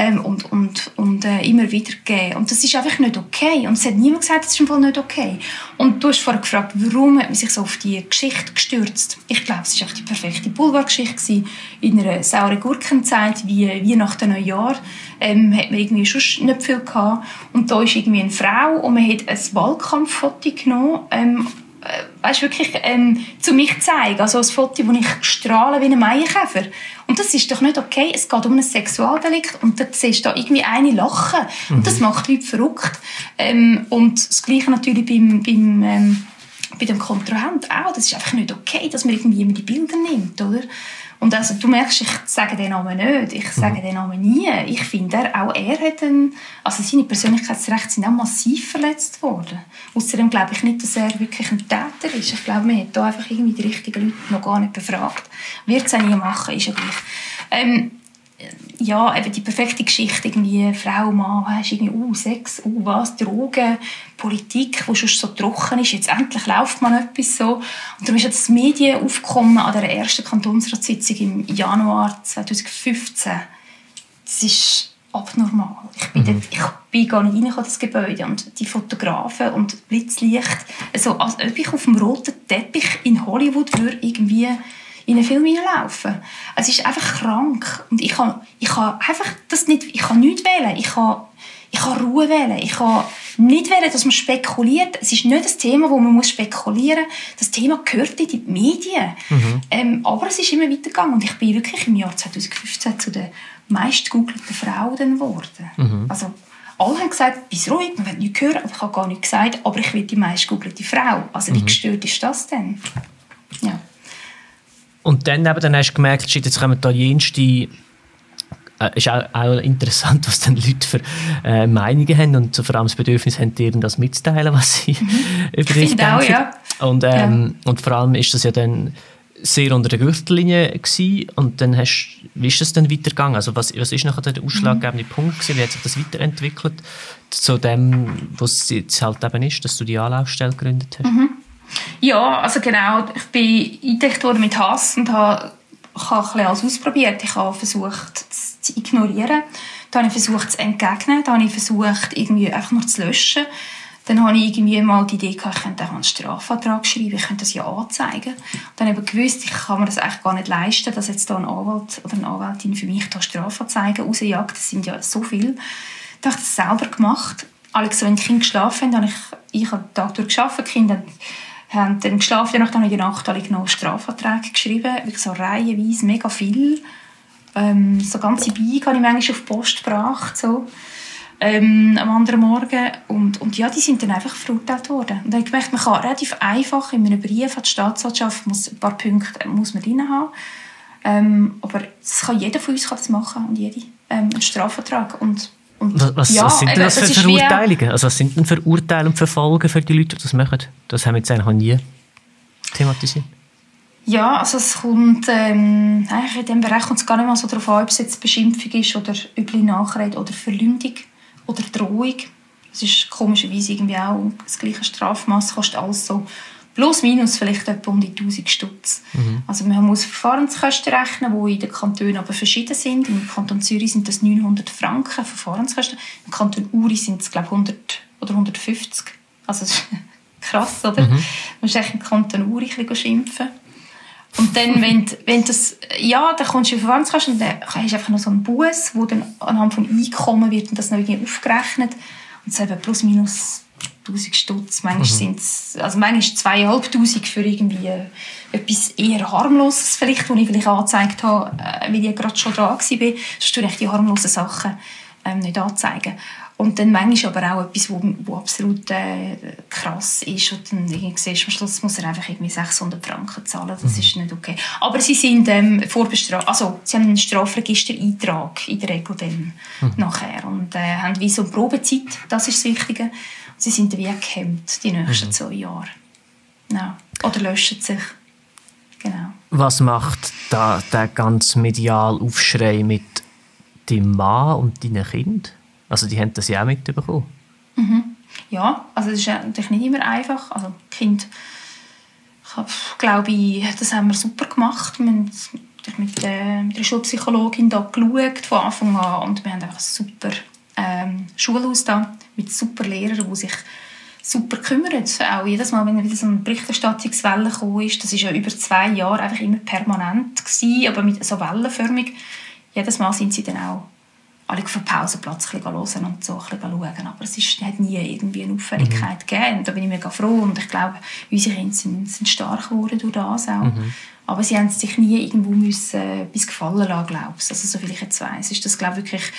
ähm, und, und, und äh, immer wieder gegeben. Und das ist einfach nicht okay. Und es hat niemand gesagt, das ist im Fall nicht okay. Und du hast vorher gefragt, warum hat man sich so auf die Geschichte gestürzt? Ich glaube, es war die perfekte Boulevardgeschichte in einer sauren Gurkenzeit, wie, wie nach dem Neujahr. Ähm, hat man irgendwie schon nicht viel gehabt. Und da ist irgendwie eine Frau und man hat ein Wahlkampffoto genommen ähm, äh, weißt, wirklich ähm, zu mich zeigen. Also ein Foto, wo ich strahle wie ein Maienkäfer. Und das ist doch nicht okay. Es geht um ein Sexualdelikt und da siehst du da irgendwie eine lachen. Mhm. Und das macht Leute verrückt. Ähm, und das Gleiche natürlich beim, beim ähm, bei dem Kontrahent auch. Das ist einfach nicht okay, dass man irgendwie die Bilder nimmt, oder? Und also, du merkst, ich sage den Namen nicht, ich sage mhm. den Namen nie. Ich finde, auch er hat einen, also seine Persönlichkeitsrechte sind auch massiv verletzt worden. Außerdem glaube ich nicht, dass er wirklich ein Täter ist. Ich glaube, man hat da einfach irgendwie die richtigen Leute noch gar nicht befragt. Wird es auch nie machen, ist ja gleich. Ähm, ja, eben die perfekte Geschichte, irgendwie Frau, Mann, hast irgendwie, uh, Sex, uh, was, Drogen, Politik, wo schon so trocken ist, jetzt endlich läuft man etwas so. Und dann ist jetzt das Medien aufgekommen an der ersten Kantonsratssitzung im Januar 2015. Das ist abnormal. Ich bin, mhm. dort, ich bin gar nicht reingekommen, das Gebäude. Und die Fotografen und Blitzlicht, also als ob ich auf dem roten Teppich in Hollywood würde irgendwie in einen Film hineinlaufen. Es ist einfach krank. Und ich kann, ich kann einfach das nicht, ich kann nichts wählen. Ich kann, ich kann Ruhe wählen. Ich kann nicht wählen, dass man spekuliert. Es ist nicht das Thema, wo man muss spekulieren muss. Das Thema gehört in die Medien. Mhm. Ähm, aber es ist immer weitergegangen. Und ich bin wirklich im Jahr 2015 zu der meistgegoogelten Frau geworden. Mhm. Also, alle haben gesagt, bist ruhig, man will nichts hören, aber ich habe gar nichts gesagt, aber ich will die meistgegoogelte Frau. Also wie mhm. gestört ist das denn? Und dann, eben, dann hast du gemerkt, shit, jetzt kommen da jenste äh, ist auch, auch, interessant, <laughs> was dann Leute für äh, Meinungen haben und so vor allem das Bedürfnis haben, dir das mitzuteilen, was sie mhm. <laughs> über dich denken. Auch, ja. Und, ähm, ja. und vor allem ist das ja dann sehr unter der Gürtellinie gewesen. und dann hast, wie ist das dann weitergegangen? Also was, was ist nachher der ausschlaggebende mhm. Punkt gewesen? Wie hat sich das weiterentwickelt zu dem, was jetzt halt eben ist, dass du die Anlaufstelle gegründet hast? Mhm. Ja, also genau. Ich bin eingedeckt worden mit Hass und habe, ich habe alles ausprobiert. Ich habe versucht, es zu ignorieren. Dann habe ich versucht, zu entgegnen. Dann habe ich versucht, irgendwie einfach nur zu löschen. Dann habe ich irgendwie mal die Idee gehabt, ich könnte einen Strafantrag schreiben, ich könnte das ja anzeigen. Und dann habe ich gewusst, ich kann mir das eigentlich gar nicht leisten, dass jetzt da ein Anwalt oder eine Anwältin für mich da Strafanzeigen rausjagt. Das sind ja so viele. Dann habe ich das selber gemacht. Alex, wenn die Kinder geschlafen haben, habe ich, ich habe den Tag durch die Kinder haben dann geschlafen, danach dann in der Nacht habe ich noch Strafverträge geschrieben, wirklich so reihenweise, mega viel. Ähm, so ganze Beige habe ich manchmal auf die Post gebracht, so, ähm, am anderen Morgen. Und, und ja, die sind dann einfach verurteilt worden. Und dann habe ich gemerkt, man kann relativ einfach in einem Brief an die Staatsanwaltschaft, muss, ein paar Punkte muss man drin haben, ähm, aber das kann jeder von uns kann das machen und jede, ähm, einen Strafvertrag. Und was, was, ja, was, sind denn das für Verurteilungen? Also was sind denn Verurteilungen und Verfolgen für die Leute, die das machen? Das haben wir jetzt eigentlich noch nie thematisiert. Ja, also es kommt, ähm, in diesem Bereich kommt es gar nicht mal so darauf an, ob es jetzt Beschimpfung ist oder üble Nachrede oder Verleumdung oder Drohung. Das ist komischerweise irgendwie auch das gleiche Strafmaß, kostet alles so plus minus vielleicht etwa um die 1000 Stutz. Mhm. Also man muss Verfahrenskosten rechnen, die in den Kantonen aber verschieden sind. Im Kanton Zürich sind das 900 Franken Verfahrenskosten. Im Kanton Uri sind es glaube ich 100 oder 150. Also das ist <laughs> krass, oder? Mhm. Man muss echt im Kanton Uri ein schimpfen. Und dann, wenn, wenn das, ja, dann kommst du in Verfahrenskosten und dann hast du einfach noch so einen Bus, wo dann anhand von Einkommen wird und das noch irgendwie aufgerechnet. Und es eben plus minus 1000 Stutz. Manchmal mhm. sind es, also manchmal 2500 für irgendwie etwas eher harmloses vielleicht, wo ich vielleicht angezeigt habe, äh, weil ich gerade schon dran war. Sonst tue ich die harmlosen Sachen ähm, nicht anzeigen. Und dann manchmal aber auch etwas, wo, wo absolut äh, krass ist. Und dann irgendwie siehst du, am Schluss muss er einfach irgendwie 600 Franken zahlen. Das mhm. ist nicht okay. Aber sie sind ähm, vorbestraft, also sie haben einen Strafregister-Eintrag in der Regel dann mhm. nachher. Und äh, haben wie so eine Probezeit, das ist das Wichtige sie sind wie gehemmt die nächsten mhm. zwei Jahre. Ja. Oder löschen sich. Genau. Was macht da der ganze medial Aufschrei mit deinem Mann und deinen Kind? Also die haben das ja auch mitbekommen. Mhm. Ja, also es ist natürlich nicht immer einfach. Also Kind, ich glaube, das haben wir super gemacht. Wir haben mit, der, mit der Schulpsychologin da geschaut von Anfang an und wir haben einfach ein super ähm, Schulhaus da mit super Lehrern, die sich super kümmern. Auch jedes Mal, wenn wieder so eine Berichterstattungswelle kam, ist, das ist ja über zwei Jahre einfach immer permanent gewesen, aber mit so wellenförmig. Jedes Mal sind sie dann auch alle auf dem Pausenplatz ein hören und so ein schauen. Aber es ist, hat nie irgendwie eine Auffälligkeit mhm. gegeben. Und da bin ich mega froh. Und ich glaube, unsere Kinder sind, sind stark geworden durch das auch. Mhm. Aber sie haben sich nie irgendwo müssen etwas gefallen lassen, glaube ich. Also, soviel ich jetzt weiss, ist das, glaube ich, wirklich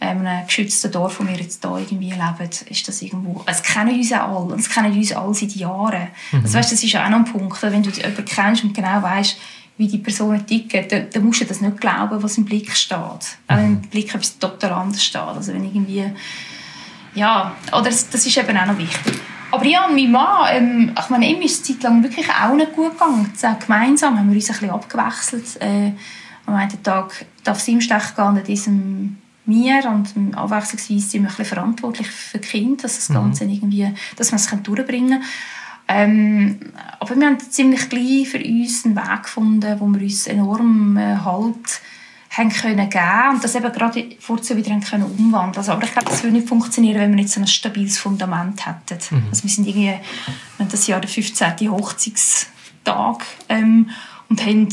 ähm, einem geschützten Dorf, wo wir jetzt hier irgendwie leben, ist das irgendwo... Es kennen uns alle. Es kennen uns alle seit Jahren. Mhm. Also, weißt, das ist auch noch ein Punkt. Wenn du jemanden kennst und genau weißt, wie die Personen ticken, dann, dann musst du das nicht glauben, was im Blick steht. Auch wenn im Blick etwas total anders steht. Also wenn irgendwie... Ja, oder das, das ist eben auch noch wichtig. Aber ja, mein Mann, ähm, ich meine, ihm ist es Zeit lang wirklich auch nicht gut gegangen. Gemeinsam haben wir uns ein bisschen abgewechselt. Äh, am einen Tag darf es ihm schlecht gehen, an diesem mir und abwechslungsweise sind wir ein bisschen verantwortlich für Kinder, dass das mhm. Ganze irgendwie, dass wir es durchbringen können. Ähm, aber wir haben ziemlich gleich für uns einen Weg gefunden, wo wir uns enorm äh, Halt haben können geben und das eben gerade vorzu wieder haben können umwandeln. Also, aber ich glaube, das würde nicht funktionieren, wenn wir nicht so ein stabiles Fundament hätten. Mhm. Also wir sind irgendwie, wir das Jahr der 15. Hochzeitstag ähm, und haben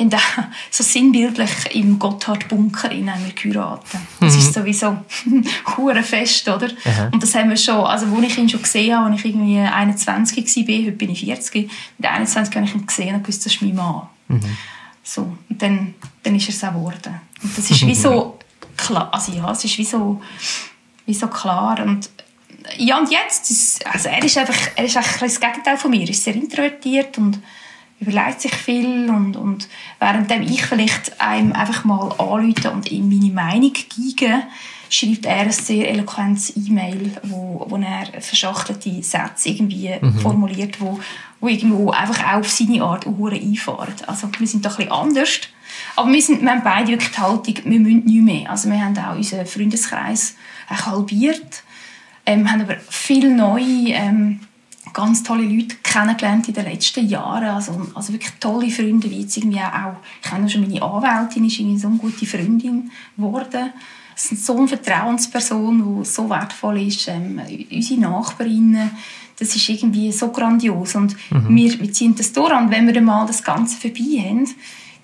haben auch so sinnbildlich im Gotthard-Bunker geheiratet. Das mhm. ist sowieso <laughs> hure fest, oder? Aha. Und das haben wir schon, also wo ich ihn schon gesehen habe, als ich irgendwie 21 war, heute bin ich 40, mit 21 habe ich ihn gesehen und gewusst, das ist mein Mann. Mhm. So, und dann, dann ist er es auch geworden. Und das ist wie so <laughs> klar, also ja, es ist wie so, wie so klar und ja, und jetzt, ist, also er ist einfach, er ist einfach das Gegenteil von mir, er ist sehr introvertiert und überlegt sich viel und, und währenddem ich vielleicht einem einfach mal anrufe und ihm meine Meinung gebe, schreibt er ein sehr eloquentes E-Mail, wo, wo er verschachtelte Sätze irgendwie mhm. formuliert, wo, wo irgendwo einfach auch auf seine Art einfahren. Also wir sind da ein bisschen anders. Aber wir, sind, wir haben beide wirklich die Haltung, wir müssen nicht mehr. Also wir haben auch unseren Freundeskreis halbiert. Ähm, haben aber viele neue, ähm, ganz tolle Leute kennengelernt in den letzten Jahren. Also, also wirklich tolle Freunde, wie jetzt irgendwie auch, ich kenne schon meine Anwältin, ist irgendwie so eine gute Freundin geworden. Es ist so eine Vertrauensperson, die so wertvoll ist. Ähm, unsere Nachbarinnen, das ist irgendwie so grandios. Und mhm. wir, wir ziehen das durch. Und wenn wir mal das Ganze vorbei haben,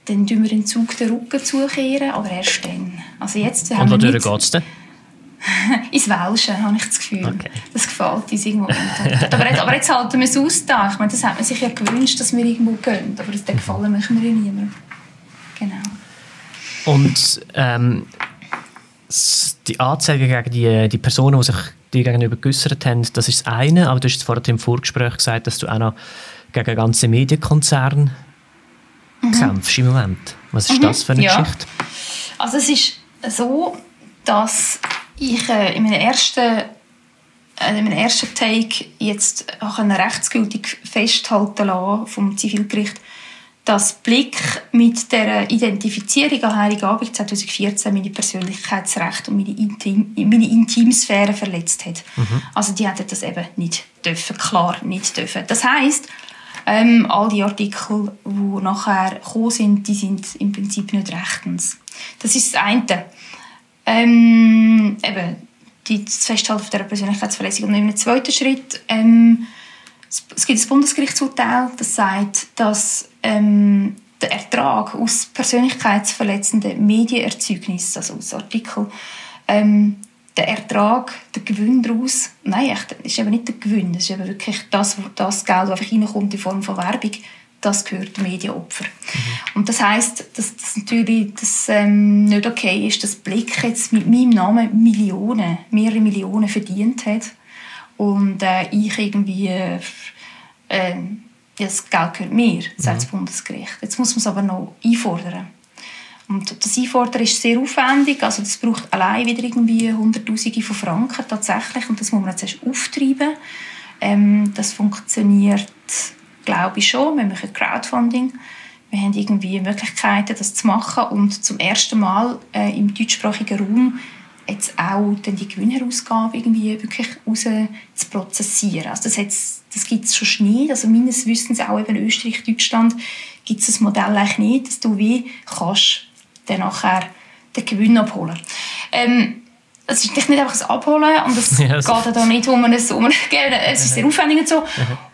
dann tun wir den Zug den Rücken zukehren, aber erst dann. Also jetzt Und wodurch geht es denn? Ins Welschen, habe ich das Gefühl. Okay. Das gefällt uns irgendwo. aber, aber jetzt halten wir es aus da. Ich meine, das hat man sich ja gewünscht, dass wir irgendwo gehen. Aber das gefallen möchten wir ja niemandem. Genau. Und ähm, die Anzeige gegen die, die Personen, die sich dir gegenüber geäußert haben, das ist das eine. Aber du hast vorhin im Vorgespräch gesagt, dass du auch noch gegen ganze Medienkonzerne mhm. kämpfst im Moment. Was ist mhm. das für eine ja. Geschichte? Also es ist so, dass ich äh, in meinem ersten äh, in meinem ersten Take jetzt rechtsgültig festhalten lassen vom Zivilgericht, dass Blick mit der Identifizierung an Heiligabend 2014 meine Persönlichkeitsrechte und meine, Intim meine Intimsphäre verletzt hat. Mhm. Also die hätten das eben nicht dürfen, klar nicht dürfen. Das heißt, ähm, all die Artikel, die nachher gekommen sind, die sind im Prinzip nicht rechtens. Das ist das eine. Ähm, eben, die, das Festhalten der Persönlichkeitsverletzung. Und im zweiten Schritt, ähm, es gibt ein Bundesgerichtsurteil, das sagt, dass ähm, der Ertrag aus persönlichkeitsverletzenden Medienerzeugnissen, also aus Artikeln, ähm, der Ertrag, der Gewinn daraus, nein, das ist eben nicht der Gewinn, das ist eben wirklich das, das Geld, das einfach reinkommt in Form von Werbung, das gehört den Medienopfern. Mhm. Und das heißt, dass das natürlich das, ähm, nicht okay ist, dass Blick jetzt mit meinem Namen Millionen, mehrere Millionen verdient hat und äh, ich irgendwie äh, ähm, das Geld gehört mir, sagt das mhm. Bundesgericht. Jetzt muss man es aber noch einfordern. Und das Einfordern ist sehr aufwendig, also das braucht allein wieder irgendwie Hunderttausende von Franken tatsächlich und das muss man jetzt erst auftreiben. Ähm, das funktioniert glaube ich schon. Wir machen Crowdfunding. Wir haben irgendwie Möglichkeiten, das zu machen und zum ersten Mal äh, im deutschsprachigen Raum jetzt auch dann die Gewinnherausgabe irgendwie wirklich raus zu prozessieren. Also das, das gibt es schon nicht. Also meines Wissens auch eben in Österreich, Deutschland gibt es das Modell eigentlich nicht, dass du wie kannst dann nachher den Gewinn abholen. Ähm, es ist nicht einfach ein Abholen und es <laughs> ja, geht da nicht um ein, um ein <laughs> es ist sehr aufwendig und so.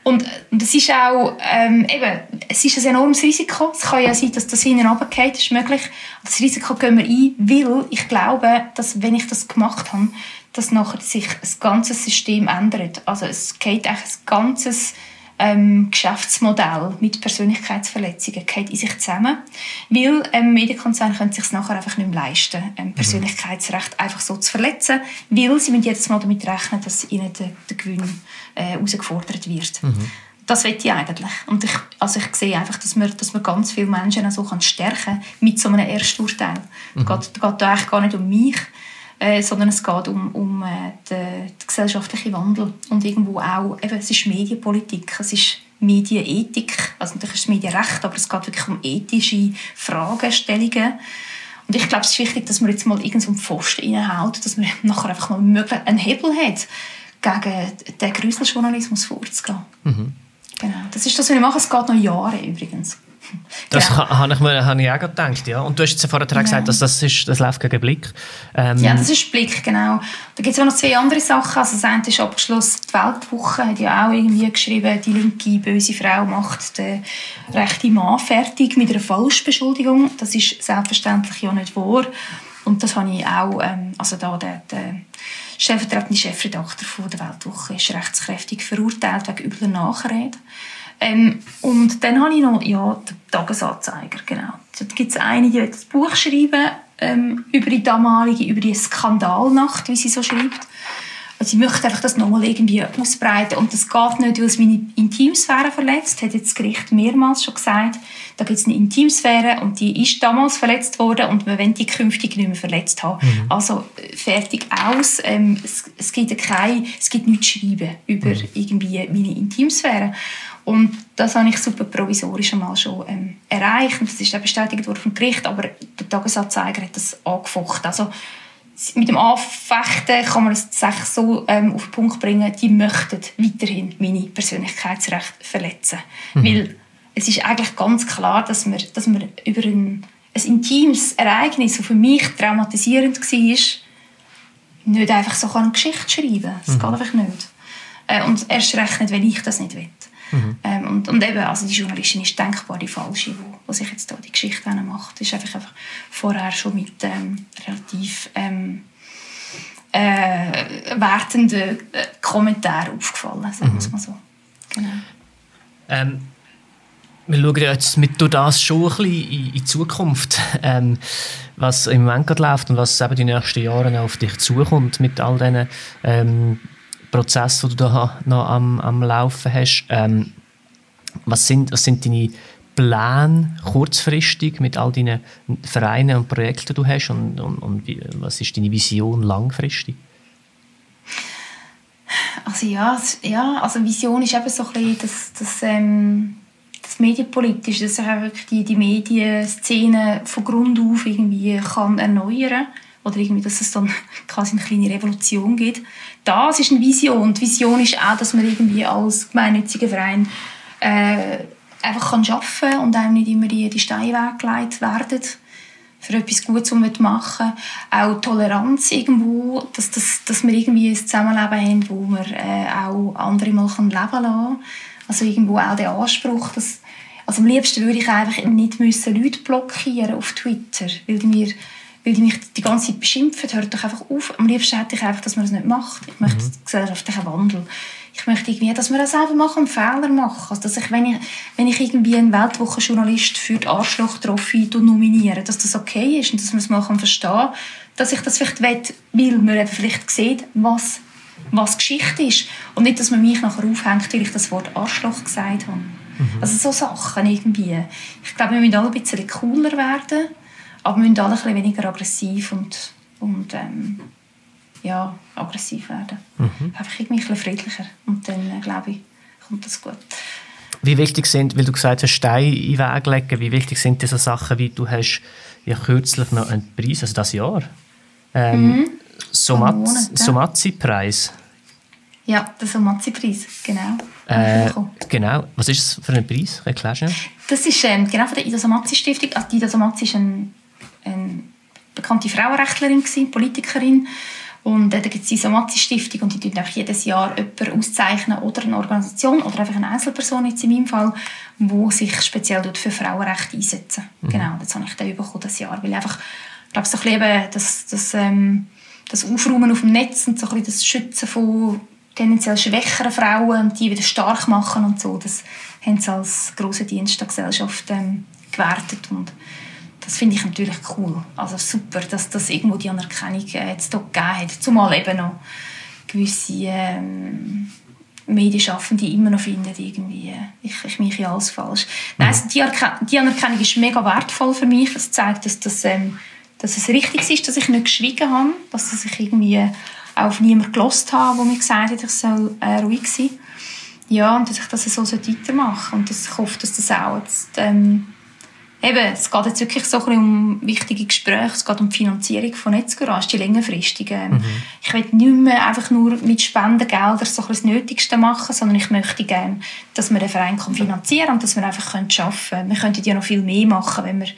Und, und es ist auch, ähm, eben, es ist ein enormes Risiko. Es kann ja sein, dass das hinten runtergeht, ist möglich. Das Risiko gehen wir ein, weil ich glaube, dass wenn ich das gemacht habe, dass nachher sich das ganze System ändert. Also es geht eigentlich ein ganzes ähm, Geschäftsmodell mit Persönlichkeitsverletzungen geht in sich zusammen, weil ähm, Medienkonzerne können sich nachher einfach nicht mehr leisten, ähm, mhm. Persönlichkeitsrecht einfach so zu verletzen, weil sie müssen jedes Mal damit rechnen, dass ihnen der, der Gewinn äh, herausgefordert wird. Mhm. Das will ich eigentlich. Und ich, also ich sehe einfach, dass man, dass man ganz viele Menschen so kann stärken kann mit so einem Ersturteil. Mhm. Es geht, geht eigentlich gar nicht um mich, äh, sondern es geht um, um äh, den, den, gesellschaftlichen Wandel und irgendwo auch, eben, es ist Medienpolitik, es ist Medienethik, also natürlich ist es Medienrecht, aber es geht wirklich um ethische Fragestellungen. Und ich glaube, es ist wichtig, dass man jetzt mal irgend so Pfosten reinhaut, dass man <laughs> nachher einfach mal einen Hebel hat, gegen den Grüseljournalismus vorzugehen. Mhm. Genau. Das ist das, was ich mache. Es geht noch Jahre übrigens. Das genau. habe ich, mir, habe ich auch gedacht, ja. Und du hast jetzt vorher ja. gesagt, dass das, ist, das läuft gegen Blick. Ähm, ja, das ist Blick, genau. Da gibt es auch noch zwei andere Sachen. Also das eine ist abgeschlossen, die Weltwoche hat ja auch irgendwie geschrieben, die linke böse Frau macht den rechten Mann fertig mit einer Falschbeschuldigung. Das ist selbstverständlich ja nicht wahr. Und das habe ich auch, ähm, also da der, der stellvertretende Chefredakteur von der Weltwoche ist rechtskräftig verurteilt wegen übler Nachrede. Ähm, und dann habe ich noch ja, den Tagesanzeiger, genau. Da gibt es eine, die ein Buch schreiben ähm, über die damalige, über die Skandalnacht, wie sie so schreibt. Also ich möchte einfach das nochmal irgendwie ausbreiten und das geht nicht, weil es meine Intimsphäre verletzt, hat jetzt das Gericht mehrmals schon gesagt. Da gibt es eine Intimsphäre und die ist damals verletzt worden und wir wollen die künftig nicht mehr verletzt haben. Mhm. Also fertig aus. Ähm, es, es, gibt kein, es gibt nichts schreiben über mhm. irgendwie meine Intimsphäre. Und das habe ich super provisorisch einmal schon ähm, erreicht. Und das ist dann bestätigt worden vom Gericht, aber der Tagesanzeiger hat das angefochten. Also mit dem Anfechten kann man es so ähm, auf den Punkt bringen, die möchten weiterhin meine Persönlichkeitsrechte verletzen. Mhm. Weil es ist eigentlich ganz klar, dass man, dass man über ein, ein intimes Ereignis, das für mich traumatisierend war, nicht einfach so eine Geschichte schreiben kann. Das mhm. geht einfach nicht. Äh, und erst recht nicht, wenn ich das nicht will. Mhm. Ähm, und, und eben, also die Journalistin ist denkbar die falsche, wo, wo sich jetzt da die Geschichte macht. Das ist einfach, einfach vorher schon mit ähm, relativ ähm, äh, wertenden äh, Kommentaren aufgefallen, sagen wir mhm. mal so. Genau. Ähm, wir schauen jetzt mit durch das schon ein bisschen in, in die Zukunft, <laughs> ähm, was im Moment gerade läuft und was eben die nächsten Jahre auf dich zukommt mit all diesen ähm, Prozessen, die du da noch am, am Laufen hast. Ähm, was, sind, was sind deine Pläne kurzfristig mit all deinen Vereinen und Projekten, die du hast und, und, und wie, was ist deine Vision langfristig? Also ja, ja also Vision ist eben so ein bisschen das, das, ähm, das Medienpolitische, dass wirklich die, die Medienszene von Grund auf irgendwie kann erneuern oder irgendwie, dass es dann <laughs> quasi eine kleine Revolution gibt. Das ist eine Vision. Die Vision ist auch, dass man irgendwie als gemeinnütziger Verein äh, einfach kann arbeiten kann und einem nicht immer die, die Steine weggelegt werden für etwas Gutes, was wir machen. Auch Toleranz irgendwo, dass, dass, dass wir irgendwie ein Zusammenleben haben, wo wir äh, auch andere mal leben lassen Also irgendwo auch der Anspruch, dass also am liebsten würde ich einfach nicht müssen Leute blockieren auf Twitter, weil mir weil die mich die ganze Zeit beschimpfen, hört doch einfach auf. Am liebsten hätte ich einfach, dass man das nicht macht. Ich möchte mhm. gesellschaftlichen Wandel. Ich möchte irgendwie, dass wir das selber machen und Fehler machen. Also, dass ich, wenn ich, wenn ich irgendwie einen Weltwochenjournalist für die Arschloch-Trophy nominiere, dass das okay ist und dass man es mal verstehen dass ich das vielleicht will, weil man eben vielleicht sieht, was, was Geschichte ist. Und nicht, dass man mich nachher aufhängt, weil ich das Wort Arschloch gesagt habe. Mhm. Also so Sachen irgendwie. Ich glaube, wir müssen alle ein bisschen cooler werden aber wir müssen alle ein bisschen weniger aggressiv und, und ähm, ja, aggressiv werden. Mhm. Einfach irgendwie ein bisschen friedlicher. Und dann, äh, glaube ich, kommt das gut. Wie wichtig sind, weil du gesagt hast, Steine in den Weg legen, wie wichtig sind diese Sachen, wie du hast ja kürzlich noch einen Preis, also das Jahr, ähm, mhm. Somazzi-Preis. Ja, der Somazzi-Preis, genau. Äh, genau. Was ist das für ein Preis? Erklärst du? Das ist ähm, genau von der Ida Somazzi-Stiftung. Also die Ida Somazzi ist ein eine bekannte Frauenrechtlerin, gewesen, Politikerin. Und äh, da gibt es die Somazi-Stiftung und die tun einfach jedes Jahr jemanden auszeichnen oder eine Organisation oder einfach eine Einzelperson, jetzt in meinem Fall, die sich speziell für Frauenrechte einsetzen. Mhm. Genau, das habe ich dann bekommen, das Jahr. Weil einfach, ich glaube, so ein bisschen das, das, ähm, das Aufräumen auf dem Netz und so ein bisschen das Schützen von tendenziell schwächeren Frauen und die wieder stark machen und so, das haben sie als grossen Dienst der Gesellschaft ähm, gewertet und das finde ich natürlich cool. Also super, dass das irgendwo die Anerkennung äh, jetzt hier gegeben hat. Zumal eben noch gewisse ähm, Medienschaffende immer noch finden, irgendwie, äh, ich, ich mache ja alles falsch. Nein, also die, die, Anerkennung ist mega wertvoll für mich. Es zeigt, dass, das, ähm, dass es richtig ist, dass ich nicht geschwiegen habe, dass ich irgendwie auch auf niemanden gelost habe, der mir gesagt hat, ich soll äh, ruhig sein. Ja, und dass ich das so weitermache. Und dass ich hoffe, dass das auch jetzt, ähm, eben, es geht jetzt wirklich so ein um wichtige Gespräche, es geht um die Finanzierung von Netzgarage, die längerfristige. Ähm, mhm. Ich will nicht mehr einfach nur mit Spendengeldern so das Nötigste machen, sondern ich möchte gerne, dass wir den Verein finanzieren kann und dass wir einfach arbeiten können. Wir könnten ja noch viel mehr machen, wenn wir,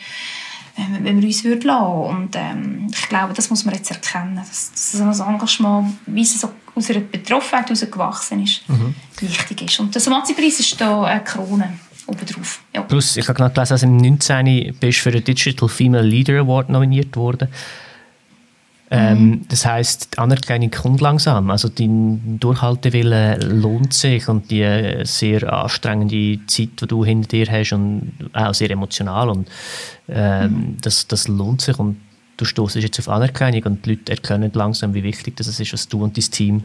wenn wir, uns würden lassen. Und ähm, ich glaube, das muss man jetzt erkennen, dass, dass so ein Engagement, wie es so aus einer Betroffenheit herausgewachsen ist, mhm. wichtig ist. Und der Somazi-Preis ist da eine Krone obendrauf. Ja. Plus, ich habe gerade gelesen, dass im 19. bist für den Digital Female Leader Award nominiert worden. Ähm, mhm. Das heißt, die Anerkennung kommt langsam. Also dein Durchhaltewille lohnt sich und die sehr anstrengende Zeit, die du hinter dir hast und auch sehr emotional und ähm, mhm. das, das lohnt sich und du stoßt jetzt auf Anerkennung und die Leute erkennen langsam, wie wichtig das ist, was du und dein Team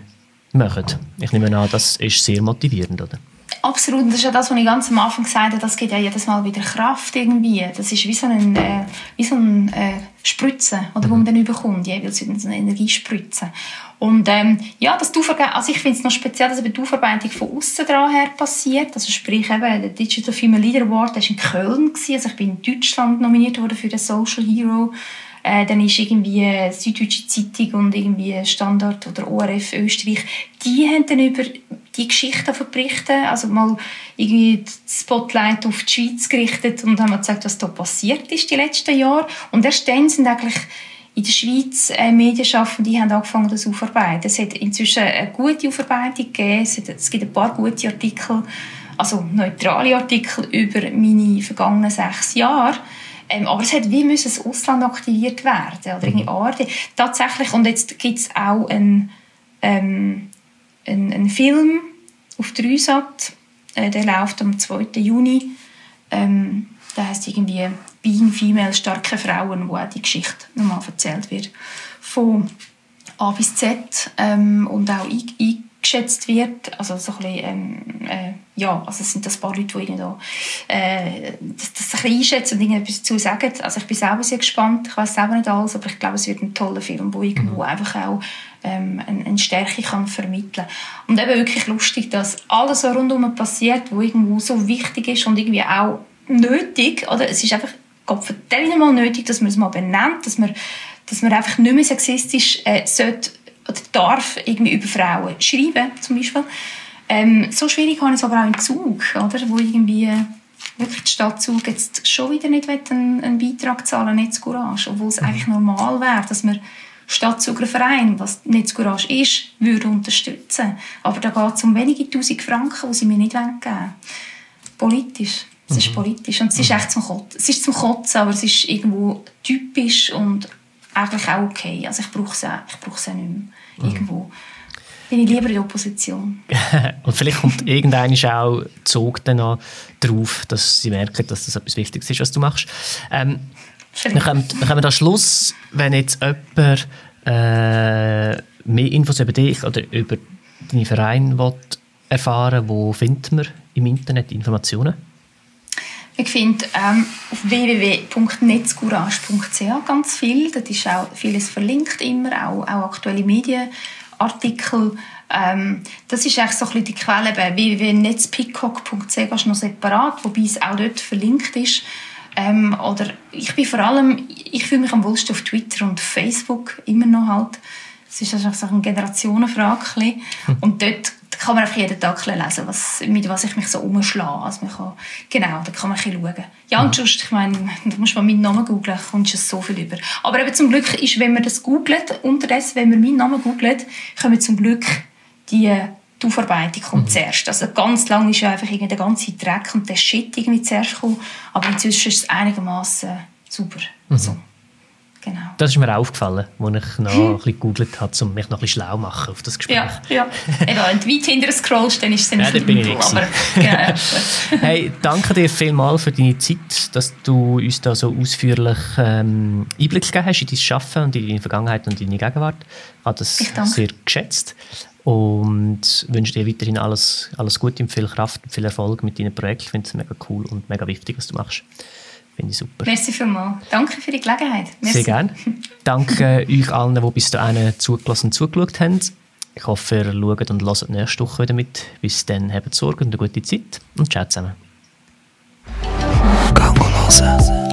machen. Ich nehme an, das ist sehr motivierend, oder? Absolut, und das ist ja das, was ich ganz am Anfang gesagt habe, das gibt ja jedes Mal wieder Kraft irgendwie. Das ist wie so ein, äh, wie so ein äh, Spritze, oder, mhm. wo man dann überkommt, jeweils so eine Energiespritze. Und ähm, ja, das also ich finde es noch speziell, dass eben die Aufarbeitung von außen dran her passiert. Also sprich eben, der Digital Female Leader Award, der war in Köln, gewesen. also ich bin in Deutschland nominiert worden für den Social Hero äh, dann ist irgendwie Süddeutsche Zeitung und irgendwie Standard oder ORF Österreich, die haben dann über die Geschichte berichten, also mal irgendwie das Spotlight auf die Schweiz gerichtet und haben gezeigt, was da passiert ist die letzten Jahre. Und erst dann sind eigentlich in der Schweiz äh, Medienschaffende haben angefangen, das aufzuarbeiten. Es hat inzwischen eine gute Aufarbeitung gegeben, es, hat, es gibt ein paar gute Artikel, also neutrale Artikel über meine vergangenen sechs Jahre. Ähm, aber es hat wie müssen das Ausland aktiviert werden oder irgendwie mhm. ARD. Tatsächlich, und jetzt gibt es auch einen, ähm, einen, einen Film auf Dreisat, äh, der läuft am 2. Juni. Ähm, der heißt irgendwie Being Female, starke Frauen, wo auch die Geschichte nochmal erzählt wird. Von A bis Z ähm, und auch eingeschätzt wird. Also so ein bisschen, ähm, äh, ja, also es sind das paar Leute, die da, äh, das, das ein bisschen einschätzen und etwas dazu sagen. Also ich bin selber sehr gespannt. Ich weiß selber nicht alles, aber ich glaube, es wird ein toller Film, der irgendwo mhm. einfach auch ähm, eine, eine, Stärke kann vermitteln Und eben wirklich lustig, dass alles so rundherum passiert, wo irgendwo so wichtig ist und irgendwie auch nötig, oder? Es ist einfach, Gott verdammt mal nötig, dass man es mal benennt, dass man, dass man einfach nicht mehr sexistisch äh, sollte oder darf irgendwie über Frauen schreiben, zum Beispiel. Ähm, so schwierig habe ich es aber auch im Zug, oder? Wo irgendwie äh, wirklich die Stadt Zug jetzt schon wieder nicht einen, einen Beitrag zahlen, nicht zu Courage, obwohl es mhm. eigentlich normal wäre, dass man Stadtzuger Verein, was nicht Courage ist, würde unterstützen. Aber da geht es um wenige tausend Franken, die sie mir nicht geben wollen. Politisch. Es mhm. ist politisch und es ist mhm. echt zum Kotzen. Es ist zum Kotzen, aber es ist irgendwo typisch und eigentlich auch okay. Also ich brauche es auch, ich brauche es auch nicht mehr. Mhm. Irgendwo bin ich lieber in der Opposition. <laughs> und vielleicht kommt irgendein auch Zug dann drauf, dass sie merken, dass das etwas Wichtiges ist, was du machst. Ähm, wir kommen, wir kommen am Schluss, wenn jetzt jemand äh, mehr Infos über dich oder über deinen Verein will erfahren wo findet man im Internet Informationen? Ich finde ähm, auf www.netzcourage.ch ganz viel. Dort ist auch vieles verlinkt immer, auch, auch aktuelle Medienartikel. Ähm, das ist eigentlich so ein bisschen die Quelle bei www.netzpeacock.ch ist noch separat, wobei es auch dort verlinkt ist. Ähm, oder ich bin vor allem, ich fühle mich am wohlsten auf Twitter und Facebook immer noch halt. Es ist einfach so eine Generationenfrage. Hm. Und dort kann man einfach jeden Tag lesen, was, mit was ich mich so umschlage. Also man kann, genau, da kann man ein bisschen schauen. Ja, und sonst, ich meine, da musst mal meinen Namen googeln, kommst du so viel über. Aber eben zum Glück ist, wenn man das googelt, unterdessen, wenn man meinen Namen googelt, kommen zum Glück die die Aufarbeitung kommt mhm. zuerst. Also ganz lange ist ja einfach der ganze Dreck und der Shit irgendwie zuerst gekommen, aber inzwischen ist es einigermaßen super. Mhm. So. Genau. Das ist mir auch aufgefallen, als ich noch hm. ein bisschen gegoogelt habe, um mich noch ein bisschen schlau zu machen auf das Gespräch. Ja, ja. Wenn du weit hinterher scrollst, dann ist es dann ja, bin ich nicht aber, <laughs> genau. <laughs> Hey, danke dir vielmals für deine Zeit, dass du uns da so ausführlich ähm, Einblick gegeben hast in dein Arbeiten und in deine Vergangenheit und in deine Gegenwart. Ich habe das sehr geschätzt und wünsche dir weiterhin alles, alles Gute und viel Kraft und viel Erfolg mit deinen Projekten. Ich finde es mega cool und mega wichtig, was du machst. Finde ich super. Merci vielmals. Danke für die Gelegenheit. Merci. Sehr gerne. <laughs> Danke euch allen, die bis dahin zugelassen und zugeschaut haben. Ich hoffe, ihr schaut und hört nächste Woche wieder mit. Bis dann, habt Sorge und eine gute Zeit und ciao zusammen. Gang.